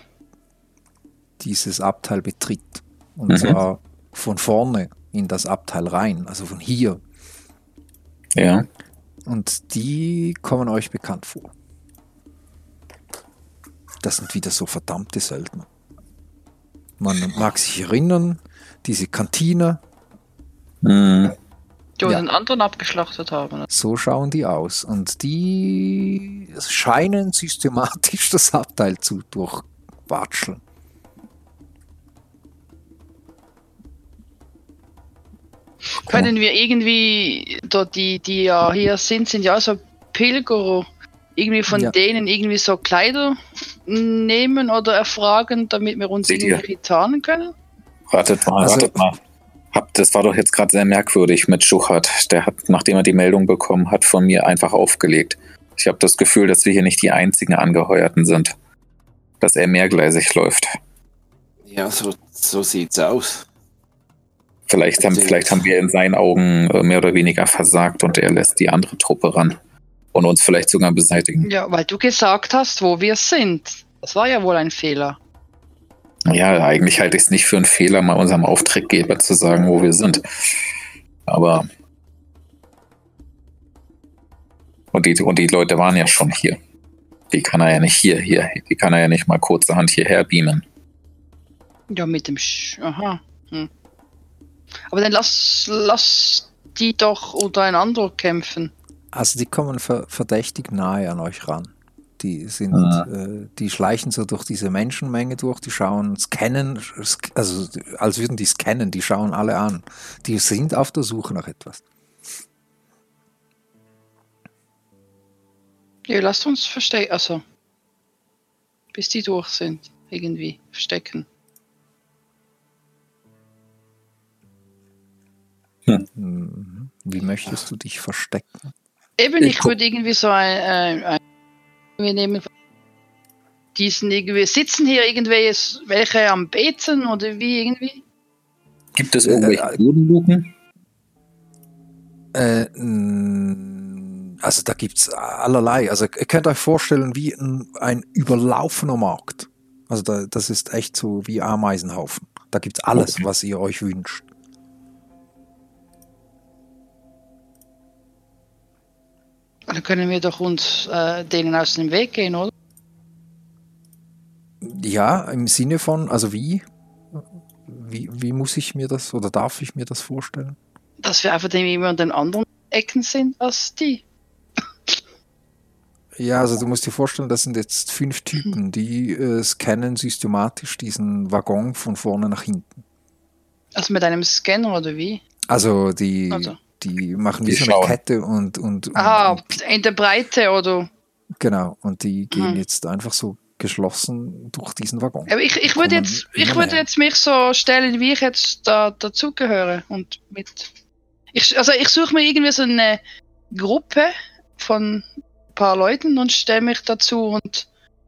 dieses Abteil betritt. Und Mhm. zwar von vorne in das Abteil rein, also von hier. Ja. Und die kommen euch bekannt vor. Das sind wieder so verdammte Söldner. Man mag sich erinnern, diese Kantine, Hm. Die Ja. den anderen abgeschlachtet haben. so schauen die aus. Und die scheinen systematisch das Abteil zu durchwatscheln. Können wir irgendwie, da die, die ja hier sind, sind ja so Pilgerer, irgendwie von Ja. denen irgendwie so Kleider nehmen oder erfragen, damit wir uns Seht ihr? irgendwie tarnen können? Wartet mal, Also- wartet mal. Hab, das war doch jetzt gerade sehr merkwürdig mit Schuchert. Der hat, nachdem er die Meldung bekommen hat, von mir einfach aufgelegt. Ich habe das Gefühl, dass wir hier nicht die einzigen Angeheuerten sind. Dass er mehrgleisig läuft. Ja, so, so sieht's aus. Vielleicht haben, vielleicht haben wir in seinen Augen äh, mehr oder weniger versagt und er lässt die andere Truppe ran. Und uns vielleicht sogar beseitigen. Ja, weil du gesagt hast, wo wir sind. Das war ja wohl ein Fehler. Ja, eigentlich halte ich es nicht für einen Fehler, mal unserem Auftraggeber zu sagen, wo wir sind. Aber. Und die, und die Leute waren ja schon hier. Die kann er ja nicht hier, hier, die kann er ja nicht mal kurzerhand hierher beamen. Ja, mit dem Sch Aha. Hm. Aber dann lass, lass die doch untereinander kämpfen. Also die kommen ver verdächtig nahe an euch ran. Die sind, Ah. äh, die schleichen so durch diese Menschenmenge durch, die schauen, scannen, also als würden die scannen, die schauen alle an. Die sind auf der Suche nach etwas. Ja, lasst uns verstecken. Also, bis die durch sind. Irgendwie verstecken. Wie möchtest du dich verstecken? Eben, Ich ich würde irgendwie so ein, ein, ein wir nehmen diesen irgendwie, sitzen hier irgendwelche welche am Beten oder wie irgendwie? Gibt es Äh, irgendwelche äh, Bodenluken? Äh, mh, also da gibt es allerlei. Also ihr könnt euch vorstellen, wie ein, ein überlaufener Markt. Also da, das ist echt so wie Ameisenhaufen. Da gibt es alles, Okay. was ihr euch wünscht. Dann können wir doch uns äh, denen aus dem Weg gehen, oder? Ja, im Sinne von, also wie? Wie, wie muss ich mir das oder darf ich mir das vorstellen? Dass wir einfach immer an den anderen Ecken sind als die. Ja, also du musst dir vorstellen, das sind jetzt fünf Typen, die äh, scannen systematisch diesen Waggon von vorne nach hinten. Also mit einem Scanner oder wie? Also die, Also. Die machen wie Die so eine. Kette und, und, und, Aha, und in der Breite oder. genau, und die gehen Mhm. jetzt einfach so geschlossen durch diesen Waggon. Aber ich, ich würde jetzt, ich würde jetzt mich so stellen, wie ich jetzt da dazugehöre und mit. Ich, also ich suche mir irgendwie so eine Gruppe von ein paar Leuten und stelle mich dazu und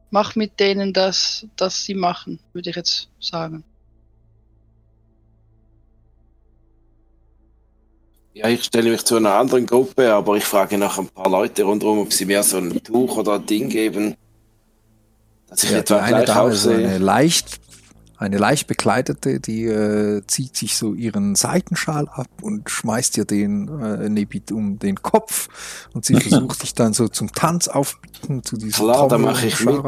mache mit denen das, das sie machen, würde ich jetzt sagen. Ja, ich stelle mich zu einer anderen Gruppe, aber ich frage nach ein paar Leute rundherum, ob sie mir so ein Tuch oder ein Ding geben, dass ich Ja, etwa eine Dame, so eine leicht, eine leicht bekleidete, die äh, zieht sich so ihren Seitenschal ab und schmeißt ihr den äh, Nebit um den Kopf und sie versucht dich dann so zum Tanz aufbieten zu diesem Klar, da mache ich mit.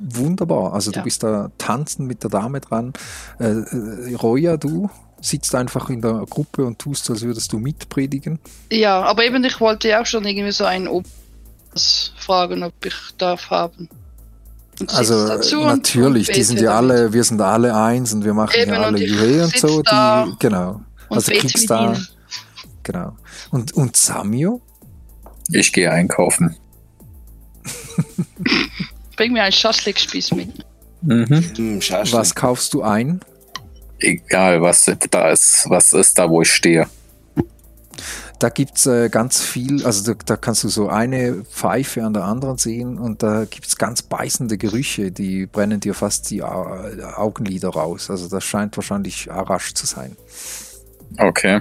Wunderbar, also du Ja. bist da tanzen mit der Dame dran. Äh, äh, Roja, du sitzt einfach in der Gruppe und tust, als würdest du mitpredigen. Ja, aber eben, ich wollte ja auch schon irgendwie so einen Ob fragen, ob ich darf haben. Und Also und- natürlich, und die sind ja damit. alle, wir sind alle eins und wir machen Eben, ja und alle Juhe und sitz so, die, genau. Und Also kriegst da, genau. Und, und Samio? Ich gehe einkaufen. Bring mir einen Schaschlikspieß mit. Mhm. Hm. Was kaufst du ein? Egal, was da ist, was ist da, wo ich stehe. Da gibt's äh, ganz viel, also da, da kannst du so eine Pfeife an der anderen sehen und da gibt's ganz beißende Gerüche, die brennen dir fast die Au Augenlider raus. Also das scheint wahrscheinlich Arash zu sein. Okay.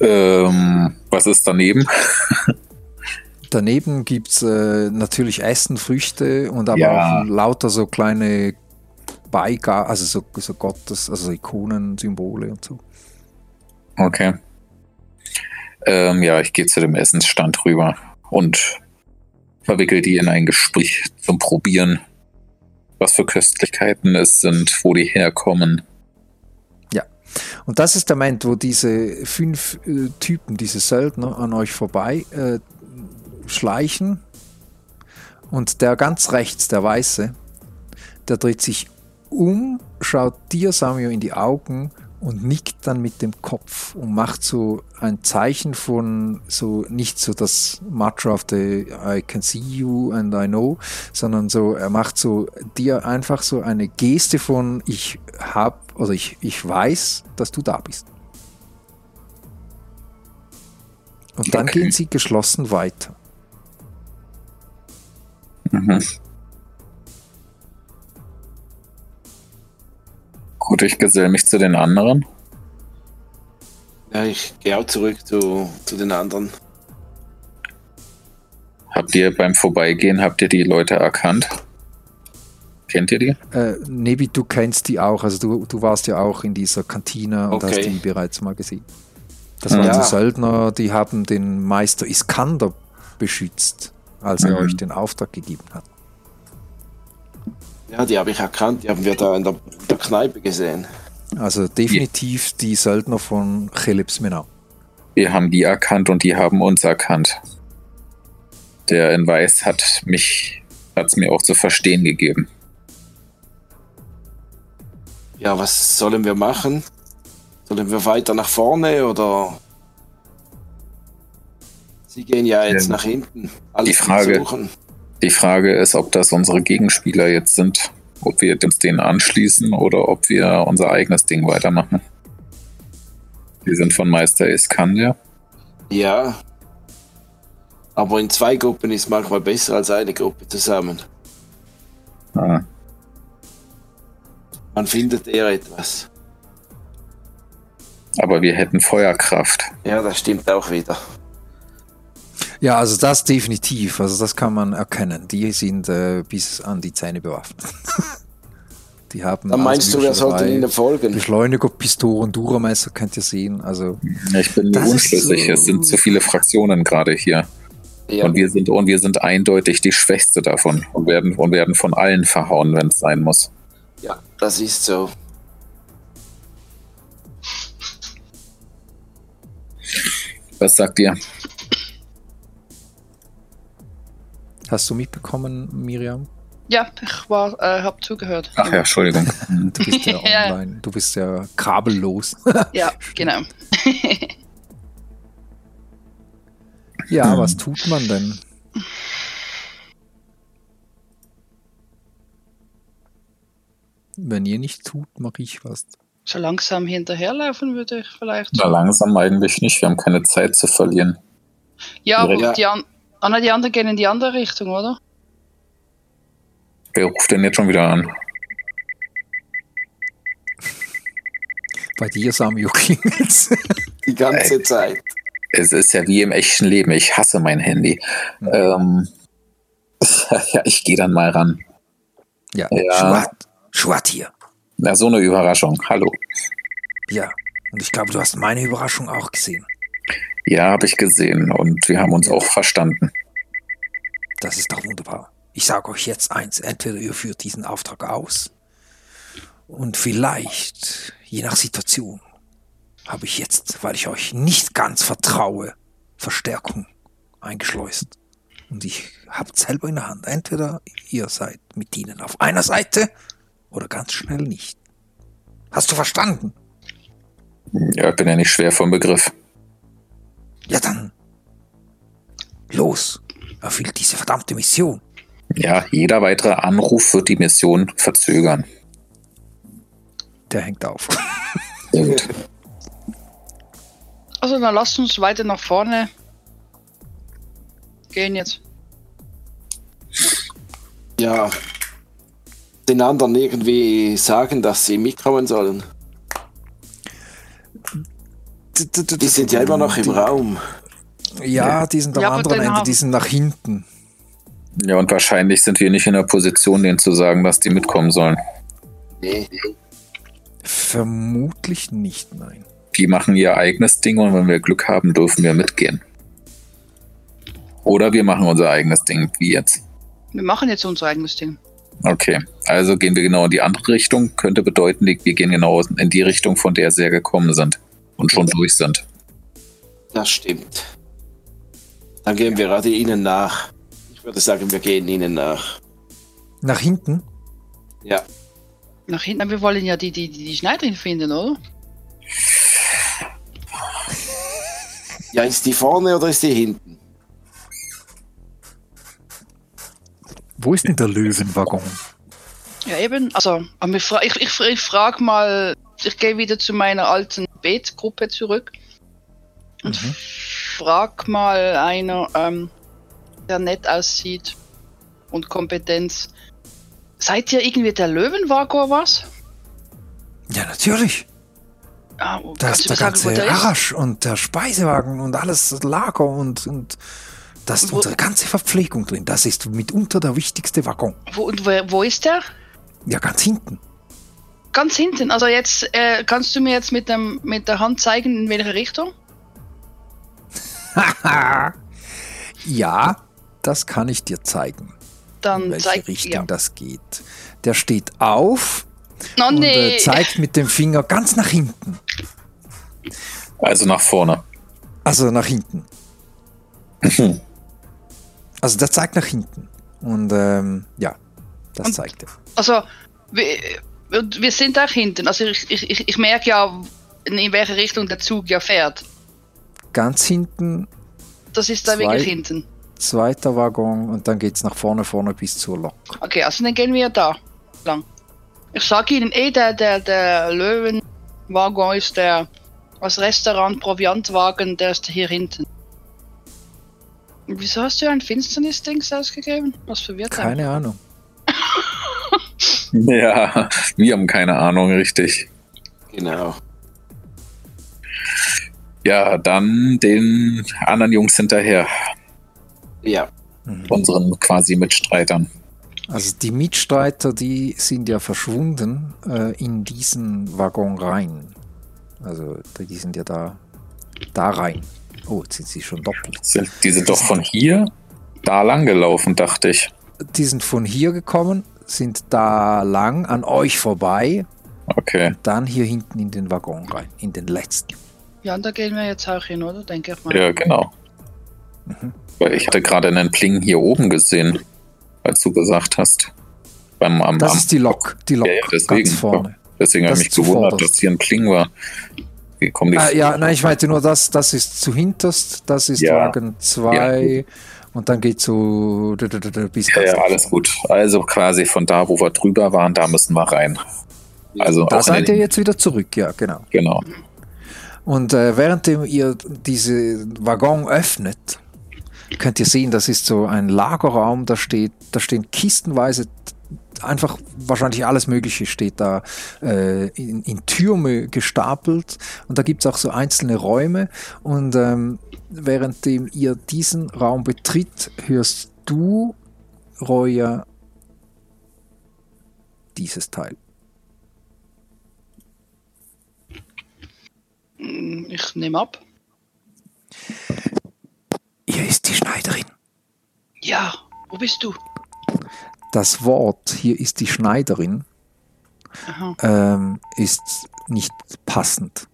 Ähm, was ist daneben? Daneben gibt's äh, natürlich Essen, Früchte und aber Ja. auch lauter so kleine Beigaben, also so, so Gottes, also Ikonen, Symbole und so. Okay. Ähm, ja, ich gehe zu dem Essensstand rüber und verwickel die in ein Gespräch zum Probieren, was für Köstlichkeiten es sind, wo die herkommen. Und das ist der Moment, wo diese fünf äh, Typen, diese Söldner an euch vorbei äh, schleichen und der ganz rechts, der Weiße, der dreht sich um, schaut dir, Samuel, in die Augen und nickt dann mit dem Kopf und macht so ein Zeichen von so nicht so das Macho of the I can see you and I know, sondern so er macht so dir einfach so eine Geste von ich hab oder ich, ich weiß, dass du da bist. Und dann Okay. gehen sie geschlossen weiter. Mhm. Gut, ich gesell mich zu den anderen. Ja, ich gehe auch zurück zu, zu den anderen. Habt ihr beim Vorbeigehen, habt ihr die Leute erkannt? Kennt ihr die? Äh, Nebi, du kennst die auch, also du, du warst ja auch in dieser Kantine und Okay. hast die bereits mal gesehen. Das waren Ja. so Söldner, die haben den Meister Iskander beschützt, als er Mhm. euch den Auftrag gegeben hat. Ja, die habe ich erkannt, die haben wir da in der, in der Kneipe gesehen. Also definitiv die Söldner von Chelips Menau. Wir haben die erkannt und die haben uns erkannt. Der in Weiß hat mich, hat's mir auch zu verstehen gegeben. Ja, was sollen wir machen? Sollen wir weiter nach vorne oder? Sie gehen ja jetzt Ähm, nach hinten. Alles die Frage- versuchen. Die Frage ist, ob das unsere Gegenspieler jetzt sind, ob wir uns denen anschließen oder ob wir unser eigenes Ding weitermachen. Wir sind von Meister Iskander. Ja. Aber in zwei Gruppen ist manchmal besser als eine Gruppe zusammen. Ah, Man findet eher etwas. aber wir hätten Feuerkraft. Ja, das stimmt auch wieder. Ja, also das definitiv, also das kann man erkennen. Die sind äh, bis an die Zähne bewaffnet. die haben Dann meinst also du, wir wirklich sollten dabei ihnen folgen? Beschleuniger, Pistolen, Duramesser könnt ihr sehen. Also Ich bin mir unschlüssig. so- Es sind zu viele Fraktionen gerade hier. Ja, Und wir sind und wir sind eindeutig die Schwächste davon und werden und werden von allen verhauen, wenn es sein muss. ja, das ist so. Was sagt ihr? Hast du mitbekommen, Miriam? Ja, ich war, äh, hab zugehört. Ach ja, Entschuldigung. Du bist ja Ja. online. Du bist ja kabellos. Ja, genau. ja, was tut man denn? Wenn ihr nicht tut, mache ich was. So langsam hinterherlaufen würde ich vielleicht. Na, langsam eigentlich nicht. Wir haben keine Zeit zu verlieren. Ja, aber Ja. die, an ah, nein, die anderen gehen in die andere Richtung, oder? Wer ruft denn jetzt schon wieder an? Bei dir, Samio, klingelt's. Die ganze Zeit. Es ist ja wie im echten Leben. Ich hasse mein Handy. Mhm. Ähm, ja, ich gehe dann mal ran. Ja, Ja. Schwart, Schwart hier. Na, so eine Überraschung. Hallo. Ja, und ich glaube, du hast meine Überraschung auch gesehen. Ja, habe ich gesehen und wir haben uns auch verstanden. Das ist doch wunderbar. Ich sage euch jetzt eins, entweder ihr führt diesen Auftrag aus und vielleicht, je nach Situation, habe ich jetzt, weil ich euch nicht ganz vertraue, Verstärkung eingeschleust. Und ich habe selber in der Hand. Entweder ihr seid mit ihnen auf einer Seite oder ganz schnell nicht. Hast du verstanden? Ja, ich bin ja nicht schwer vom Begriff. Ja dann. Los, erfüllt diese verdammte Mission. Ja, jeder weitere Anruf wird die Mission verzögern. Der hängt auf. Sehr gut. Also dann lasst uns weiter nach vorne gehen jetzt. Ja. Den anderen irgendwie sagen, dass sie mitkommen sollen. Die sind ja immer noch im Raum. Ja, die sind am Ja, anderen Ende, haben- die sind nach hinten. Ja, und wahrscheinlich sind wir nicht in der Position, denen zu sagen, dass die mitkommen sollen. Nee. Vermutlich nicht, nein. Die machen ihr eigenes Ding und wenn wir Glück haben, dürfen wir mitgehen. Oder wir machen unser eigenes Ding, wie jetzt. Wir machen jetzt unser eigenes Ding. Okay, also gehen wir genau in die andere Richtung. Könnte bedeuten, wir gehen genau in die Richtung, von der sie ja gekommen sind und schon durch sind. Das stimmt. Dann gehen wir gerade ihnen nach. Ich würde sagen, wir gehen ihnen nach. Nach hinten? Ja. Nach hinten. Wir wollen ja die, die, die, die Schneiderin finden, oder? Ja, ist die vorne oder ist die hinten? Wo ist denn der Löwenwaggon? Ja, eben. Also, ich, ich, ich frage mal, ich gehe wieder zu meiner alten Betgruppe zurück und frag mal einer, ähm, der nett aussieht und Kompetenz. Seid ihr irgendwie der Löwenwagor was? Ja, natürlich. Ah, Da ist der sagen, ganze ist? Arasch und der Speisewagen und alles Lager und, und da ist Wo- unsere ganze Verpflegung drin. Das ist mitunter der wichtigste Waggon. Wo, und wo, wo ist der? Ja, ganz hinten. Ganz hinten. Also jetzt äh, kannst du mir jetzt mit, dem, mit der Hand zeigen, in welche Richtung? ja, das kann ich dir zeigen, in Dann welche zeig Richtung ja. das geht. Der steht auf Oh und nee. äh, zeigt mit dem Finger ganz nach hinten. Also nach vorne. Also nach hinten. Also der zeigt nach hinten. Und ähm, ja, das Und- zeigt er. Also, wir, wir sind auch hinten. Also ich, ich, ich- merke ja, in welche Richtung der Zug ja fährt. Ganz hinten, Das ist da Zwei. wirklich hinten. zweiter Waggon und dann geht's nach vorne, vorne bis zur Lok. Okay, also dann gehen wir da lang. Ich sage Ihnen eh, der, der, der Löwenwaggon ist der als Restaurant Proviantwagen, der ist hier hinten. Und Wieso hast du ein Finsternis-Dings ausgegeben? Was verwirrt einen? Keine Ahnung. Ja, wir haben keine Ahnung, richtig. Genau. Ja, dann den anderen Jungs hinterher, Ja. unseren quasi Mitstreitern. Also die Mitstreiter, die sind ja verschwunden äh, in diesen Waggon rein. Also die sind ja da, da rein. Oh, jetzt sind sie schon doppelt. Sind, die sind doch von hier? da lang gelaufen, dachte ich. Die sind von hier gekommen, sind da lang an euch vorbei, Okay. dann hier hinten in den Waggon rein, in den letzten. Ja, und da gehen wir jetzt auch hin, oder? Denke ich mal. Ja, genau. Mhm. Weil ich hatte gerade einen Pling hier oben gesehen, als du gesagt hast. Beim, am, Das am, ist die Lok, die Lok Ja, ja, deswegen. ganz vorne. deswegen habe ich mich gewundert, zuvorderst. dass hier ein Pling war. Wie kommen die? Ah, ja, nein, ich meinte nur, das, das ist zu hinterst, das ist Ja. Wagen 2 und dann geht so bis ja, ja, alles gut. Also quasi von da, wo wir drüber waren, da müssen wir rein. Also Da seid ihr jetzt wieder zurück, ja, genau. Genau. Und äh, währenddem ihr diese Waggon öffnet, könnt ihr sehen, das ist so ein Lagerraum, da steht, da stehen kistenweise einfach wahrscheinlich alles Mögliche steht da äh, in, in Türme gestapelt und da gibt es auch so einzelne Räume und ähm, währenddem ihr diesen Raum betritt, hörst du, Roya, dieses Teil. Mm, Ich nehme ab. Hier ist die Schneiderin. Ja, wo bist du? Das Wort, hier ist die Schneiderin, ähm, ist nicht passend.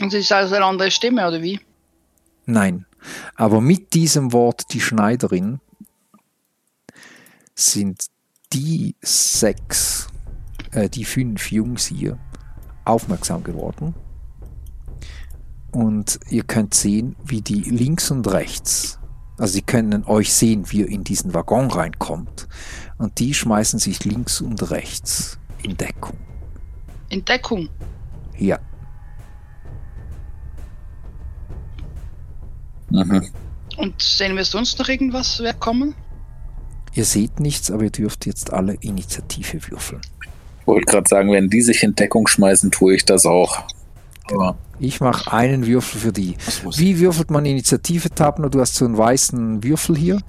Und es ist also eine andere Stimme, oder wie? Nein. Aber mit diesem Wort die Schneiderin sind die sechs, äh, die fünf Jungs hier aufmerksam geworden. Und ihr könnt sehen, wie die links und rechts, also sie können euch sehen, wie ihr in diesen Waggon reinkommt. Und die schmeißen sich links und rechts in Deckung. In Deckung. Ja. Mhm. Und sehen wir sonst noch irgendwas wer kommen? Ihr seht nichts, aber ihr dürft jetzt alle Initiative würfeln. Wollte gerade sagen, wenn die sich in Deckung schmeißen, tue ich das auch. Aber Ich mache einen Würfel für die. Wie würfelt man Initiative, Tabner? Du hast so einen weißen Würfel hier.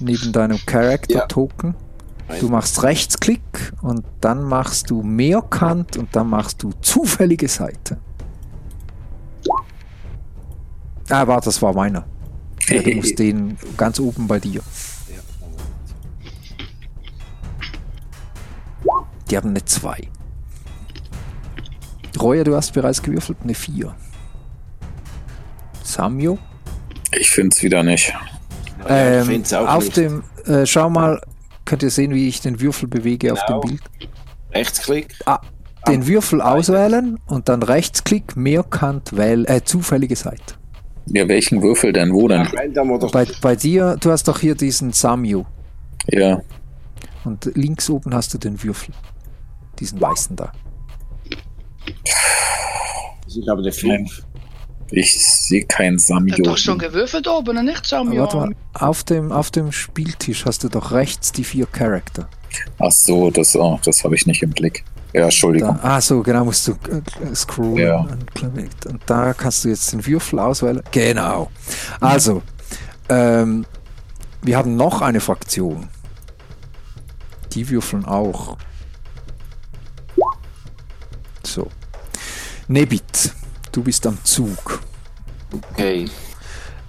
Neben deinem Character-Token. Du machst Rechtsklick und dann machst du Mehrkant und dann machst du zufällige Seite. Ah, warte, das war meiner. Ja, du musst den ganz oben bei dir. Die haben eine 2. Roya, du hast bereits gewürfelt, eine 4. Samio? ich finde es wieder nicht. Ich Ähm, find's auch auf nicht. dem, äh, schau mal, könnt ihr sehen, wie ich den Würfel bewege auf Genau. dem Bild? Rechtsklick. Ah, den Würfel auswählen und dann Rechtsklick, Mehrkant, wähl, äh, zufällige Seite. Ja, welchen Würfel denn? Wo denn? Bei, bei dir, du hast doch hier diesen Samio Ja, und links oben hast du den Würfel. Diesen weißen da. Ich habe eine 5. ich sehe kein Der hat doch schon Samio. gewürfelt oben, und nicht Samuel? Warte mal, auf dem, auf dem Spieltisch hast du doch rechts die vier Charakter. Ach so, das, oh, das habe ich nicht im Blick. Ja, Entschuldigung. Da, ah, so, genau, musst du äh, scrollen. Ja. Und, und da kannst du jetzt den Würfel auswählen. Genau. Also, ähm, wir haben noch eine Fraktion. Die würfeln auch. So. Nebit, du bist am Zug. Okay.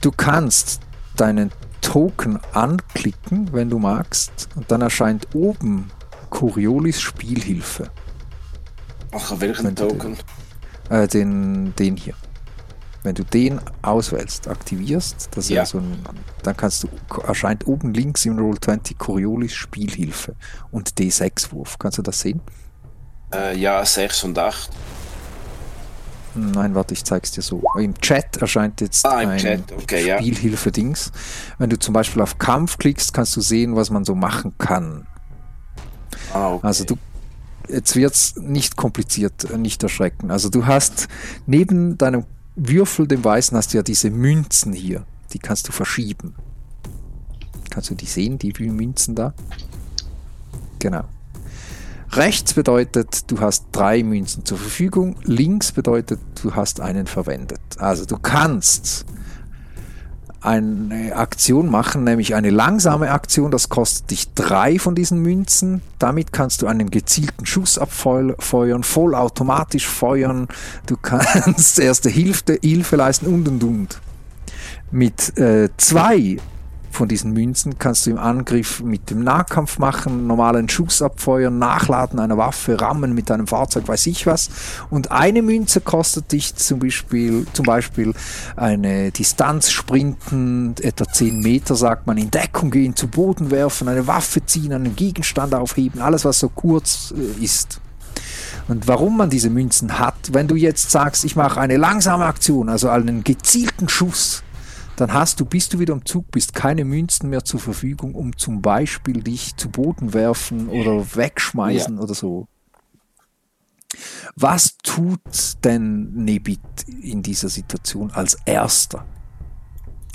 Du kannst deinen Token anklicken, wenn du magst, und dann erscheint oben Coriolis Spielhilfe. Ach, welchen Token? Äh, den, den hier. Wenn du den auswählst, aktivierst, das ist ja. So ein, dann kannst du, erscheint oben links im Roll20 Coriolis Spielhilfe und D6-Wurf. Kannst du das sehen? Äh, ja, 6 und 8. Nein, warte, ich zeig's dir so. Im Chat erscheint jetzt Ah, ein okay, ja. Spielhilfe-Dings. Wenn du zum Beispiel auf Kampf klickst, kannst du sehen, was man so machen kann. Ah, okay. Also du, jetzt wird's nicht kompliziert, äh, nicht erschrecken. Also du hast neben deinem Würfel, dem Weißen, hast du ja diese Münzen hier. Die kannst du verschieben. Kannst du die sehen, die Münzen da? Genau. Rechts bedeutet, du hast drei Münzen zur Verfügung. Links bedeutet, du hast einen verwendet. Also du kannst eine Aktion machen, nämlich eine langsame Aktion. Das kostet dich drei von diesen Münzen. Damit kannst du einen gezielten Schuss abfeuern, vollautomatisch feuern. Du kannst erste Hilfe, Hilfe leisten und und und. Mit äh, zwei von diesen Münzen kannst du im Angriff mit dem Nahkampf machen, normalen Schuss abfeuern, Nachladen einer Waffe, Rammen mit einem Fahrzeug, weiß ich was. Und eine Münze kostet dich zum Beispiel, zum Beispiel eine Distanz sprinten, etwa 10 Meter, sagt man, in Deckung gehen, zu Boden werfen, eine Waffe ziehen, einen Gegenstand aufheben, alles was so kurz äh, ist. Und warum man diese Münzen hat, wenn du jetzt sagst, ich mache eine langsame Aktion, also einen gezielten Schuss, dann hast du, bis du wieder im Zug bist, keine Münzen mehr zur Verfügung, um zum Beispiel dich zu Boden werfen oder wegschmeißen ja. oder so. Was tut denn Nebit in dieser Situation als erster?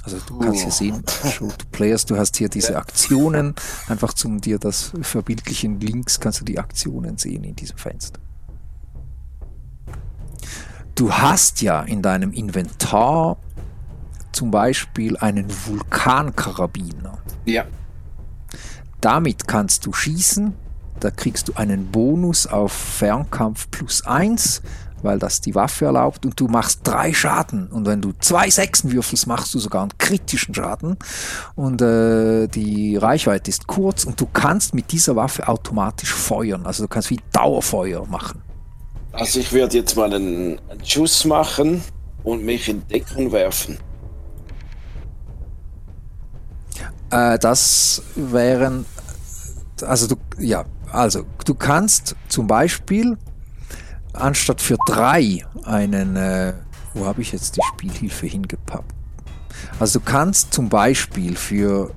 Also du kannst hier sehen, Show to Players, du hast hier diese Aktionen, einfach zum dir das verbildlichen links kannst du die Aktionen sehen in diesem Fenster. Du hast ja in deinem Inventar zum Beispiel einen Vulkankarabiner. Ja. Damit kannst du schießen, da kriegst du einen Bonus auf Fernkampf plus 1, weil das die Waffe erlaubt und du machst drei Schaden. Und wenn du zwei Sechsen würfelst, machst du sogar einen kritischen Schaden. Und äh, die Reichweite ist kurz und du kannst mit dieser Waffe automatisch feuern. Also du kannst wie Dauerfeuer machen. Also ich werde jetzt mal einen, einen Schuss machen und mich in Deckung werfen. Äh, das wären, also du, ja, also du kannst zum Beispiel anstatt für drei einen, äh, wo habe ich jetzt die Spielhilfe hingepappt? Also du kannst zum Beispiel für,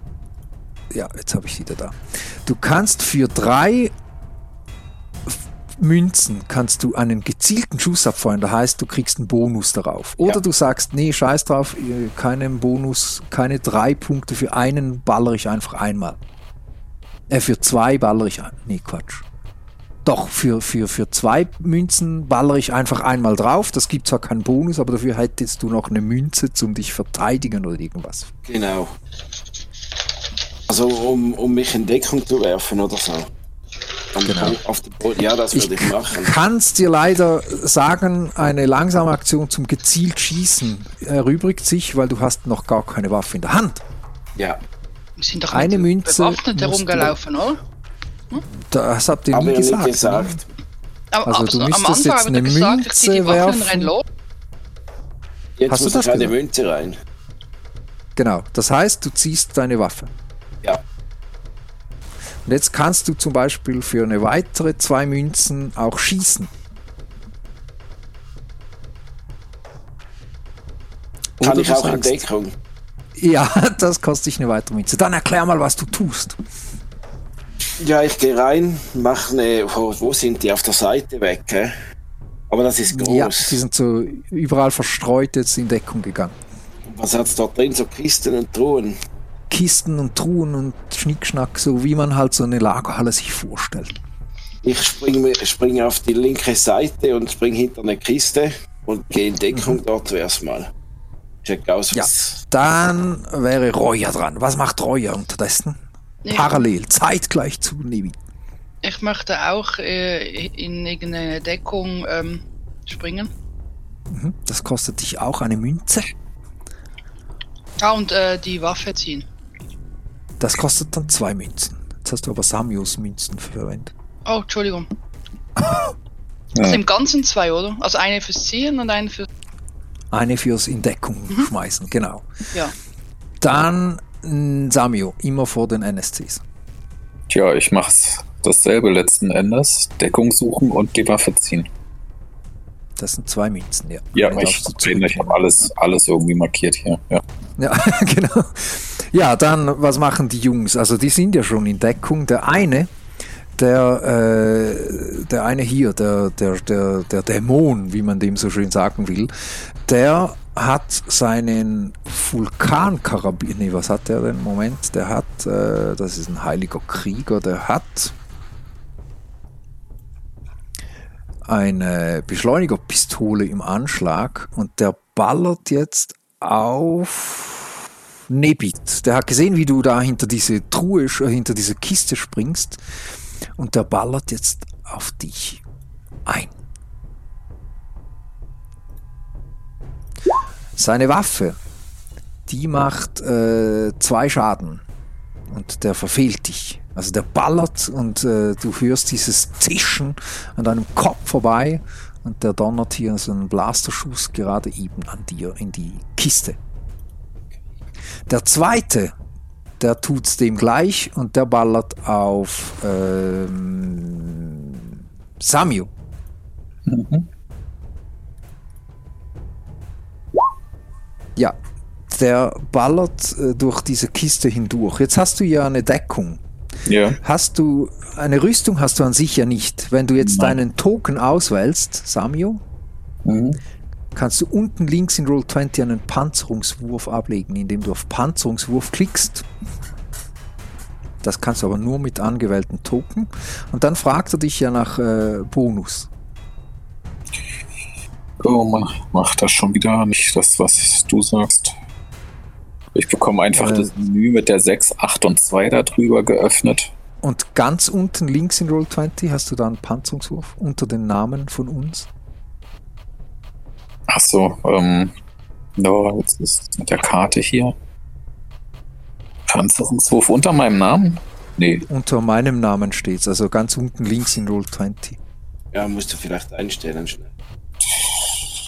ja, jetzt habe ich wieder da. Du kannst für drei Münzen kannst du einen gezielten Schuss abfeuern. Das heißt, du kriegst einen Bonus darauf. Oder ja. du sagst, nee, scheiß drauf, keinen Bonus, keine drei Punkte für einen baller ich einfach einmal. Äh, für zwei baller ich. Nee, Quatsch. Doch, für, für, für zwei Münzen baller ich einfach einmal drauf. Das gibt zwar keinen Bonus, aber dafür hättest du noch eine Münze zum dich verteidigen oder irgendwas. Genau. Also um, um mich in Deckung zu werfen oder so. Genau. Auf den Boden. Ja, das würde ich, ich machen. Kannst dir leider sagen, eine langsame Aktion zum gezielt Schießen erübrigt sich, weil du hast noch gar keine Waffe in der Hand. Ja. Wir sind doch eine Münze bewaffnet herumgelaufen, oder? Hm? Das habt ihr nie gesagt. Nie gesagt. Aber, also du müsstest jetzt eine gesagt, Münze werfen. Jetzt Hast muss du das eine Münze rein. Genau. Das heißt, du ziehst deine Waffe. Und jetzt kannst du zum Beispiel für eine weitere zwei Münzen auch schießen. Kann Oder ich auch sagst, in Deckung? Ja, das kostet dich eine weitere Münze. Dann erklär mal, was du tust. Ja, ich gehe rein, mache eine. Wo, wo, sind die? Auf der Seite weg, hä? Aber das ist groß. Ja, die sind so überall verstreut jetzt in Deckung gegangen. Was hat es dort drin? So Kisten und Truhen? Kisten und Truhen und Schnickschnack, so wie man halt so eine Lagerhalle sich vorstellt. Ich springe spring auf die linke Seite und springe hinter eine Kiste und gehe in Deckung mhm. dort erstmal. Check aus, ja, dann wäre Reuer dran. Was macht Reuer unterdessen? Ja. Parallel, zeitgleich zu Nevi. Ich möchte auch äh, in irgendeine Deckung ähm, springen. Mhm. Das kostet dich auch eine Münze. Ah, und äh, die Waffe ziehen. Das kostet dann zwei Münzen. Jetzt hast du aber Samios Münzen verwendet. Oh, Entschuldigung. Das sind im Ganzen zwei, oder? Also eine fürs Ziehen und eine fürs. Eine fürs in Deckung mhm. schmeißen, genau. Ja. Dann Samio, immer vor den NSCs. Tja, ich mach's dasselbe letzten Endes. Deckung suchen und die Waffe ziehen. Das sind zwei Münzen, ja. Ja, ich, ich habe alles, alles irgendwie markiert hier. Ja. ja, genau. Ja, dann, was machen die Jungs? Also die sind ja schon in Deckung. Der eine, der, äh, der eine hier, der, der, der, der Dämon, wie man dem so schön sagen will, der hat seinen Vulkankarabiner, nee, was hat der denn? Moment, der hat, äh, das ist ein heiliger Krieger, der hat eine Beschleunigerpistole im Anschlag und der ballert jetzt auf Nebit. Der hat gesehen, wie du da hinter diese Truhe, äh, hinter diese Kiste springst. Und der ballert jetzt auf dich ein. Seine Waffe, die macht äh, zwei Schaden. Und der verfehlt dich. Also der ballert und äh, du hörst dieses Zischen an deinem Kopf vorbei und der donnert hier so einen Blasterschuss gerade eben an dir in die Kiste. Der zweite, der tut's dem gleich und der ballert auf ähm, Samio. Mhm. Ja, der ballert äh, durch diese Kiste hindurch. Jetzt hast du ja eine Deckung. Ja. Hast du eine Rüstung hast du an sich ja nicht. Wenn du jetzt Nein. deinen Token auswählst, Samio, Mhm. kannst du unten links in Roll20 einen Panzerungswurf ablegen, indem du auf Panzerungswurf klickst. Das kannst du aber nur mit angewählten Token. Und dann fragt er dich ja nach äh, Bonus. Oh, man macht das schon wieder nicht das, was du sagst. Ich bekomme einfach Äh. das Menü mit der 6, 8 und 2 da drüber geöffnet. Und ganz unten links in Roll20 hast du da einen Panzerungswurf unter den Namen von uns. Ach so, ähm, no, jetzt ist mit der Karte hier. Panzerungswurf unter meinem Namen? Nee, Unter meinem Namen steht's, also ganz unten links in Roll20. Ja, musst du vielleicht einstellen schnell.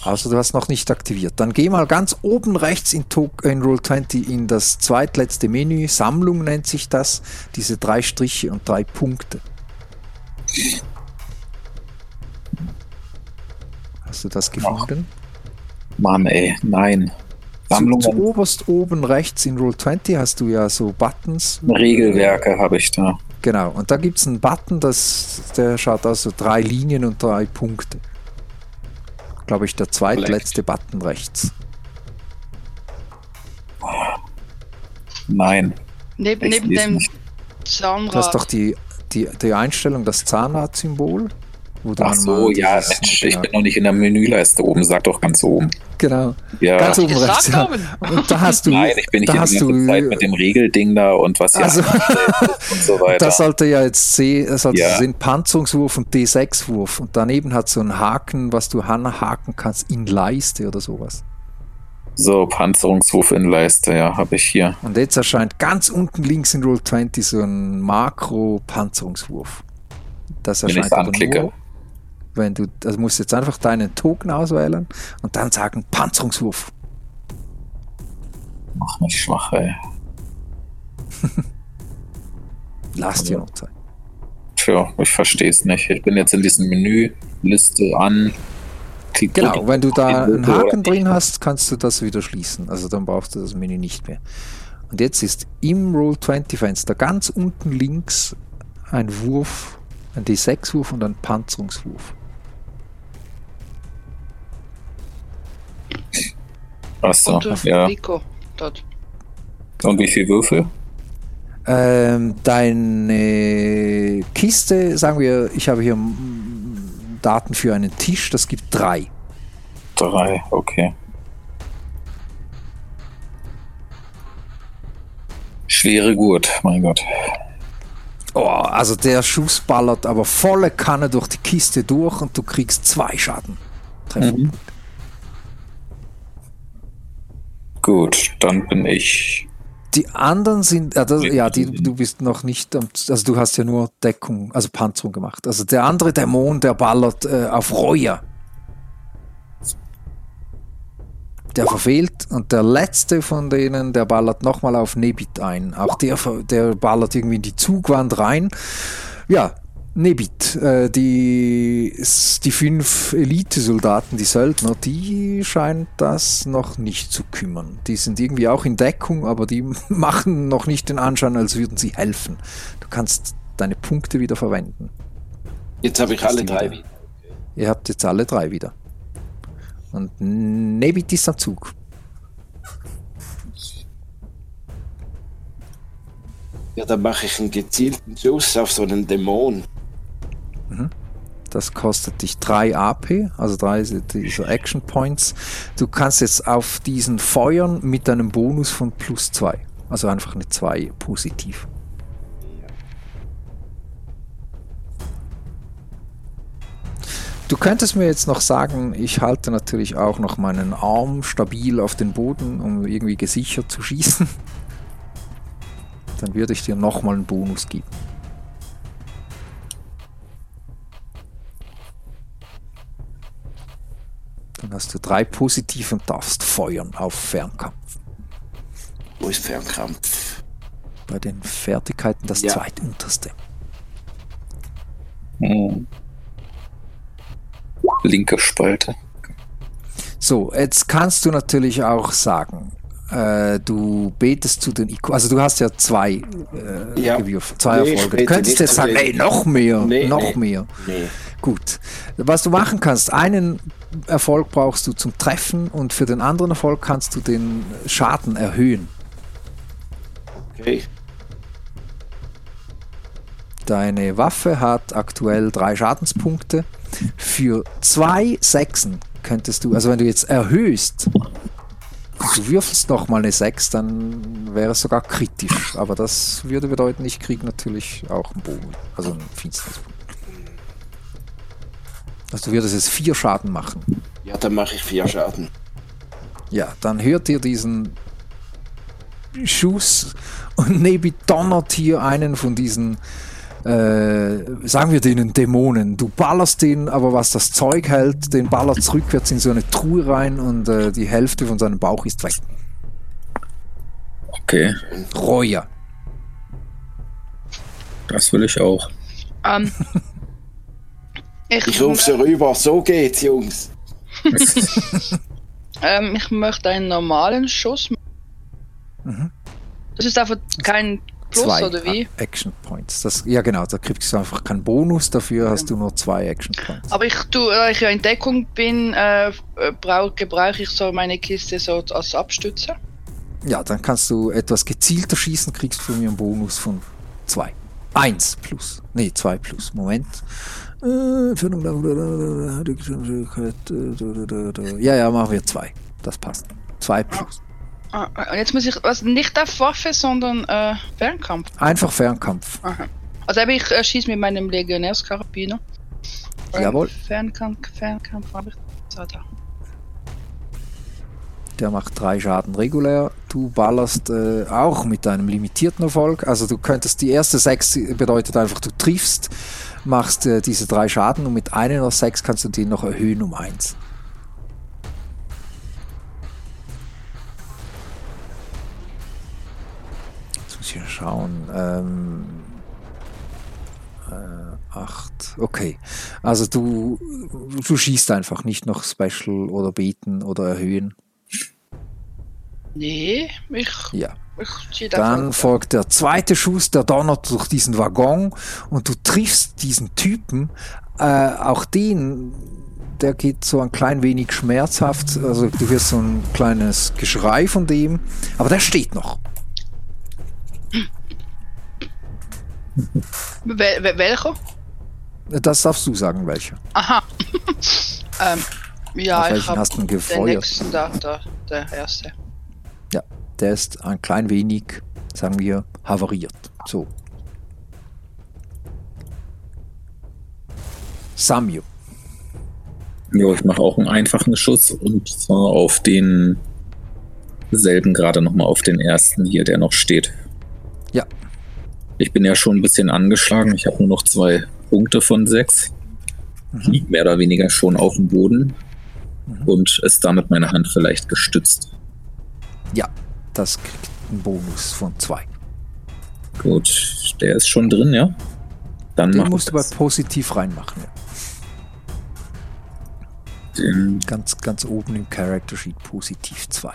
Also du hast noch nicht aktiviert. Dann geh mal ganz oben rechts in, in Roll20 in das zweitletzte Menü. Sammlung nennt sich das. Diese drei Striche und drei Punkte. Hast du das gefunden? Mann, ey, nein. Zu, Sammlungen, zu oberst oben rechts in Roll20 hast du ja so Buttons. Regelwerke habe ich da. Genau. Und da gibt es einen Button, das, der schaut aus so drei Linien und drei Punkte. Glaube ich, der zweitletzte Button rechts. Nein, Neben, ich neben dem nicht. Du hast doch Zahnrad. die, die, die Einstellung, das Zahnrad-Symbol. Ach so, ja, dieses- Mensch, ich genau, bin noch nicht in der Menüleiste oben, sag doch ganz oben. genau. Ja, Ganz oben rechts. Ja. Und da hast du, nein, ich bin nicht da ganze du, Zeit mit dem Regelding da und was ja Also- und so weiter. Das sollte ja jetzt sehen, das Ja. sehen Panzerungswurf und D6-Wurf. Und daneben hat so einen Haken, was du anhaken kannst in Leiste oder sowas. So, Panzerungswurf in Leiste, ja, habe ich hier. Und jetzt erscheint ganz unten links in Roll20 so ein Makro-Panzerungswurf. Das Wenn erscheint aber anklicke. nur, wenn du, also musst jetzt einfach deinen Token auswählen und dann sagen Panzerungswurf. Mach mich schwach, ey. Lass dir noch Zeit. Tja, ich verstehe es nicht. Ich bin jetzt in diesem Menü, Liste an. Klick Genau, wenn du da einen Haken drin hast, kannst du das wieder schließen. Also dann brauchst du das Menü nicht mehr. Und jetzt ist im Roll20-Fenster ganz unten links ein Wurf, ein D6-Wurf und ein Panzerungswurf. Achso, ja. Rico dort. Und wie viel Würfel? Ähm, deine Kiste, sagen wir, ich habe hier Daten für einen Tisch, das gibt drei. Drei, okay. Schwere Gurt, mein Gott. Oh, also der Schuss ballert aber volle Kanne durch die Kiste durch und du kriegst zwei Schaden. Treffer. Mhm. Gut, dann bin ich. Die anderen sind, ja, das, ja die, du bist noch nicht, also du hast ja nur Deckung, also Panzerung gemacht. Also der andere Dämon, der ballert äh, auf Reuer. Der verfehlt und der letzte von denen, der ballert nochmal auf Nebit ein. Auch der, der ballert irgendwie in die Zugwand rein. Ja, Nebit, äh, die, die fünf Elite-Soldaten, die Söldner, die scheint das noch nicht zu kümmern. Die sind irgendwie auch in Deckung, aber die machen noch nicht den Anschein, als würden sie helfen. Du kannst deine Punkte wieder verwenden. Jetzt habe ich alle drei wieder? wieder. Ihr habt jetzt alle drei wieder. Und Nebit ist am Zug. Ja, dann mache ich einen gezielten Schuss auf so einen Dämon. Das kostet dich 3 AP, also 3 dieser Action Points. Du kannst jetzt auf diesen feuern mit einem Bonus von plus 2. Also einfach eine 2 positiv. Du könntest mir jetzt noch sagen, ich halte natürlich auch noch meinen Arm stabil auf den Boden, um irgendwie gesichert zu schießen. Dann würde ich dir nochmal einen Bonus geben. Dann hast du drei positiv und darfst feuern auf Fernkampf. Wo ist Fernkampf? Bei den Fertigkeiten das Ja. zweitunterste. Hm. Linke Spalte. So, jetzt kannst du natürlich auch sagen, äh, du betest zu den Ikonen. Also du hast ja zwei äh, Ja. gewürfelt, zwei Nee, Erfolge. Du könntest jetzt sagen, ey, noch mehr, Nee, noch nee. mehr. Nee. Gut. Was du machen kannst, einen Erfolg brauchst du zum Treffen und für den anderen Erfolg kannst du den Schaden erhöhen. Okay. Deine Waffe hat aktuell drei Schadenspunkte. Für zwei Sechsen könntest du, also wenn du jetzt erhöhst, du würfelst nochmal eine 6, dann wäre es sogar kritisch. Aber das würde bedeuten, ich kriege natürlich auch einen Bogen, also einen Finsternispunkt. Also du würdest jetzt vier Schaden machen. Ja, dann mache ich vier Schaden. Ja, dann hört ihr diesen Schuss und Nebi donnert hier einen von diesen, äh, sagen wir denen Dämonen. Du ballerst den, aber was das Zeug hält, den ballert rückwärts in so eine Truhe rein und äh, die Hälfte von seinem Bauch ist weg. Okay, Reue. das will ich auch. Ähm, ich, Ich rufe sie rüber. So geht's, Jungs. ähm, ich möchte einen normalen Schuss machen. Mhm. Das ist einfach kein Plus, zwei oder wie? Action Points. Das, ja genau, da kriegst du einfach keinen Bonus, dafür hast du nur zwei Action Points. Aber ich tue, da ich ja in Deckung bin, äh, äh, brau- gebrauche ich so meine Kiste so als Abstütze. Ja, dann kannst du etwas gezielter schießen, kriegst von mir einen Bonus von 2. 1 plus. Nee, 2 plus. Moment. Äh, Ja, ja, machen wir 2. Das passt. 2 plus. Ah, und jetzt muss ich, was, nicht auf Waffe, sondern äh, Fernkampf. Einfach Fernkampf. Aha. Also ich äh, schieße mit meinem Legionärskarabiner. Ähm, Jawohl. Fernkampf, Fernkampf habe ich so da. Der macht 3 Schaden regulär. Du ballerst äh, auch mit einem limitierten Erfolg. Also du könntest die erste 6 bedeutet einfach, du triffst, machst äh, diese 3 Schaden und mit einer 6 kannst du den noch erhöhen um 1. Jetzt muss ich mal schauen. Ähm, äh, 8. Okay. Also du, du schießt einfach nicht noch Special oder beten oder erhöhen. Nee, ich, Ja. Dann folgt der zweite Schuss, der donnert durch diesen Waggon und du triffst diesen Typen, äh, auch den, der geht so ein klein wenig schmerzhaft, also du wirst so ein kleines Geschrei von dem, aber der steht noch. Wel wel- welcher? Das darfst du sagen, welcher. Aha. ähm, ja, Auf ich habe den gefeuert? nächsten da, da, der erste. Ja, der ist ein klein wenig, sagen wir, havariert. So. Samio. Jo, ich mache auch einen einfachen Schuss und zwar auf den selben gerade nochmal auf den ersten hier, der noch steht. Ja. Ich bin ja schon ein bisschen angeschlagen. Ich habe nur noch zwei Punkte von sechs. Liegt mehr oder weniger schon auf dem Boden und ist damit meine Hand vielleicht gestützt. Ja, das kriegt einen Bonus von zwei. Gut, der ist schon drin, ja? Dann Den musst du bei positiv reinmachen. Ja. den Ganz, ganz oben im Character Sheet positiv 2.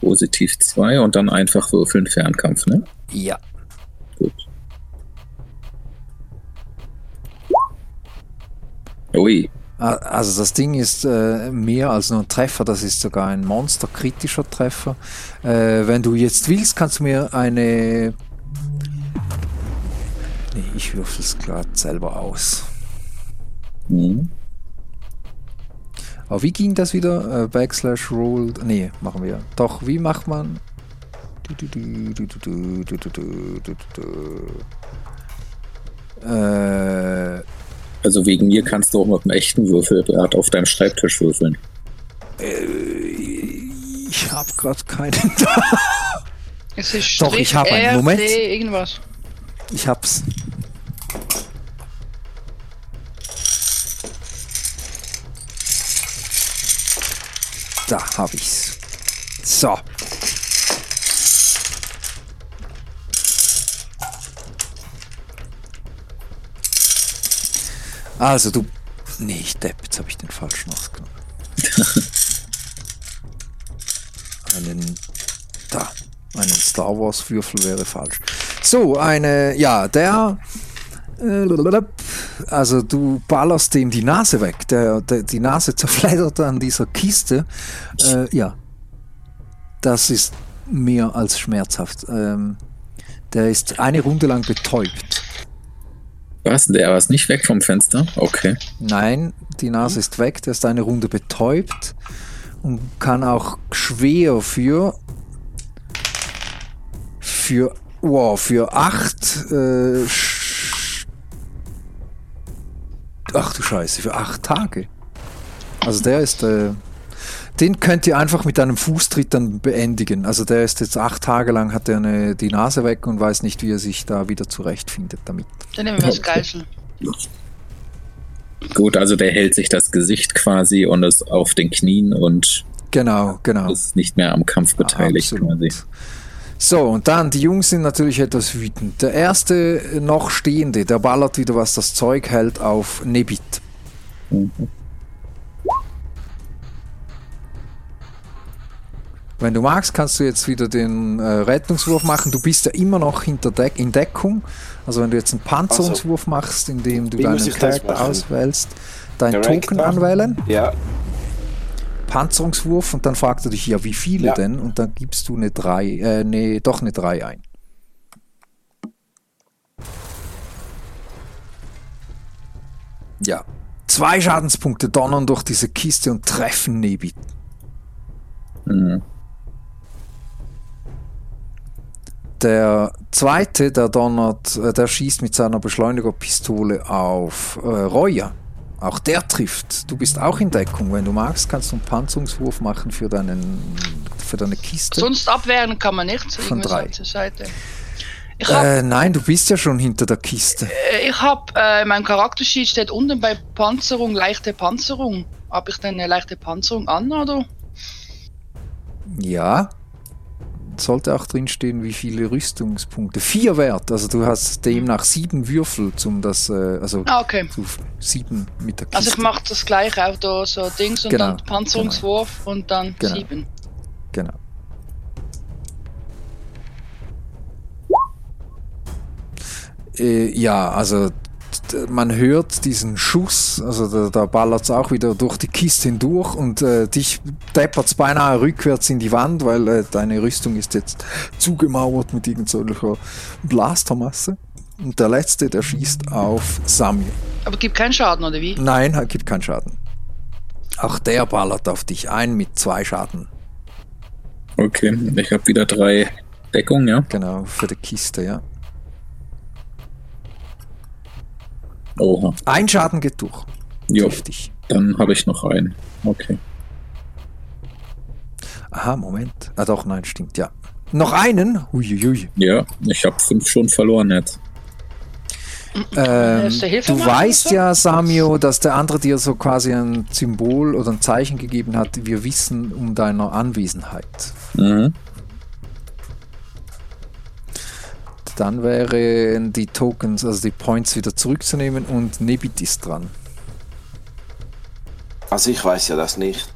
positiv 2 und dann einfach würfeln Fernkampf, ne? Ja. Gut. Ui, also das Ding ist äh, mehr als nur ein Treffer, das ist sogar ein monsterkritischer Treffer. Äh, wenn du jetzt willst, kannst du mir eine... Nee, ich wirf es gerade selber aus. Mhm. Aber wie ging das wieder? Äh, Backslash rolled... Nee, machen wir. Doch, wie macht man... Äh... Also wegen mir kannst du auch mit einem echten Würfelbrett auf deinem Schreibtisch würfeln. äh, ich habe gerade keinen da. Es ist Doch, ich hab einen. Moment. irgendwas. Ich hab's. Da hab ich's. So. Also du. Nee, ich depp, jetzt habe ich den falschen ausgenommen. einen. Da. Einen Star Wars Würfel wäre falsch. So, eine. Ja, der. äh, Also du ballerst dem die Nase weg. Der, der, die Nase zerfleddert an dieser Kiste. Äh, ja. Das ist mehr als schmerzhaft. Ähm, der ist eine Runde lang betäubt. Was? Der war nicht weg vom Fenster? Okay. Nein, die Nase ist weg, der ist eine Runde betäubt und kann auch schwer für für wow, für acht äh, ach du Scheiße, für acht Tage. Also der ist äh, den könnt ihr einfach mit einem Fußtritt dann beendigen. Also der ist jetzt acht Tage lang hat er eine, die Nase weg und weiß nicht, wie er sich da wieder zurechtfindet damit. Dann nehmen wir das Geiseln. Gut, also der hält sich das Gesicht quasi und ist auf den Knien und Genau, genau. ist nicht mehr am Kampf beteiligt Absolut. quasi. So, und dann, die Jungs sind natürlich etwas wütend. Der erste noch Stehende, der ballert wieder, was das Zeug hält, auf Nebit. Mhm. Wenn du magst, kannst du jetzt wieder den äh, Rettungswurf machen. Du bist ja immer noch hinter Deck in Deckung. Also wenn du jetzt einen Panzerungswurf machst, indem du Wie deinen Charakter auswählst, dein Direkt Token machen? anwählen, Ja, Panzerungswurf und dann fragt er dich, ja, wie viele Ja. denn? Und dann gibst du eine 3, äh, nee, doch eine 3 ein. Ja. Zwei Schadenspunkte donnern durch diese Kiste und treffen Nebit. Mhm. Der zweite, der donnert, äh, der schießt mit seiner Beschleunigerpistole auf äh, Roya. Auch der trifft. Du bist auch in Deckung. Wenn du magst, kannst du einen Panzerungswurf machen für, deinen, für deine Kiste. Sonst abwehren kann man nicht. Von drei. Ich habe Äh, nein, du bist ja schon hinter der Kiste. äh, ich hab, äh, mein Charaktersheet steht unten bei Panzerung, leichte Panzerung. Habe ich denn eine leichte Panzerung an, oder? Ja. Sollte auch drinstehen, wie viele Rüstungspunkte. Vier Wert. Also du hast demnach sieben Würfel zum das, äh, also Ah, okay. zu sieben mit der Kiste. Also ich mache das gleich auch da so Dings und Genau, dann Panzerungswurf und dann Genau. sieben. Genau. Äh, ja, also man hört diesen Schuss, also da, da ballert es auch wieder durch die Kiste hindurch und äh, dich deppert es beinahe rückwärts in die Wand, weil äh, deine Rüstung ist jetzt zugemauert mit irgendeiner Blastermasse. Und der letzte, der schießt auf Samuel. Aber gibt keinen Schaden, oder wie? Nein, er gibt keinen Schaden. Auch der ballert auf dich ein mit zwei Schaden. Okay, ich habe wieder drei Deckungen, ja. Genau, für die Kiste, ja. Oha. Ein Schaden geht durch. Jo, dann habe ich noch einen. Okay. Aha, Moment. Ah doch, nein, stimmt, ja. Noch einen? Huiuiui. Ja, ich habe fünf schon verloren jetzt. Ähm, der Hilfe du weißt ja, Samio, dass der andere dir so quasi ein Symbol oder ein Zeichen gegeben hat. Wir wissen um deiner Anwesenheit. Mhm. Dann wären die Tokens, also die Points wieder zurückzunehmen und Nebit ist dran. also ich weiß ja das nicht.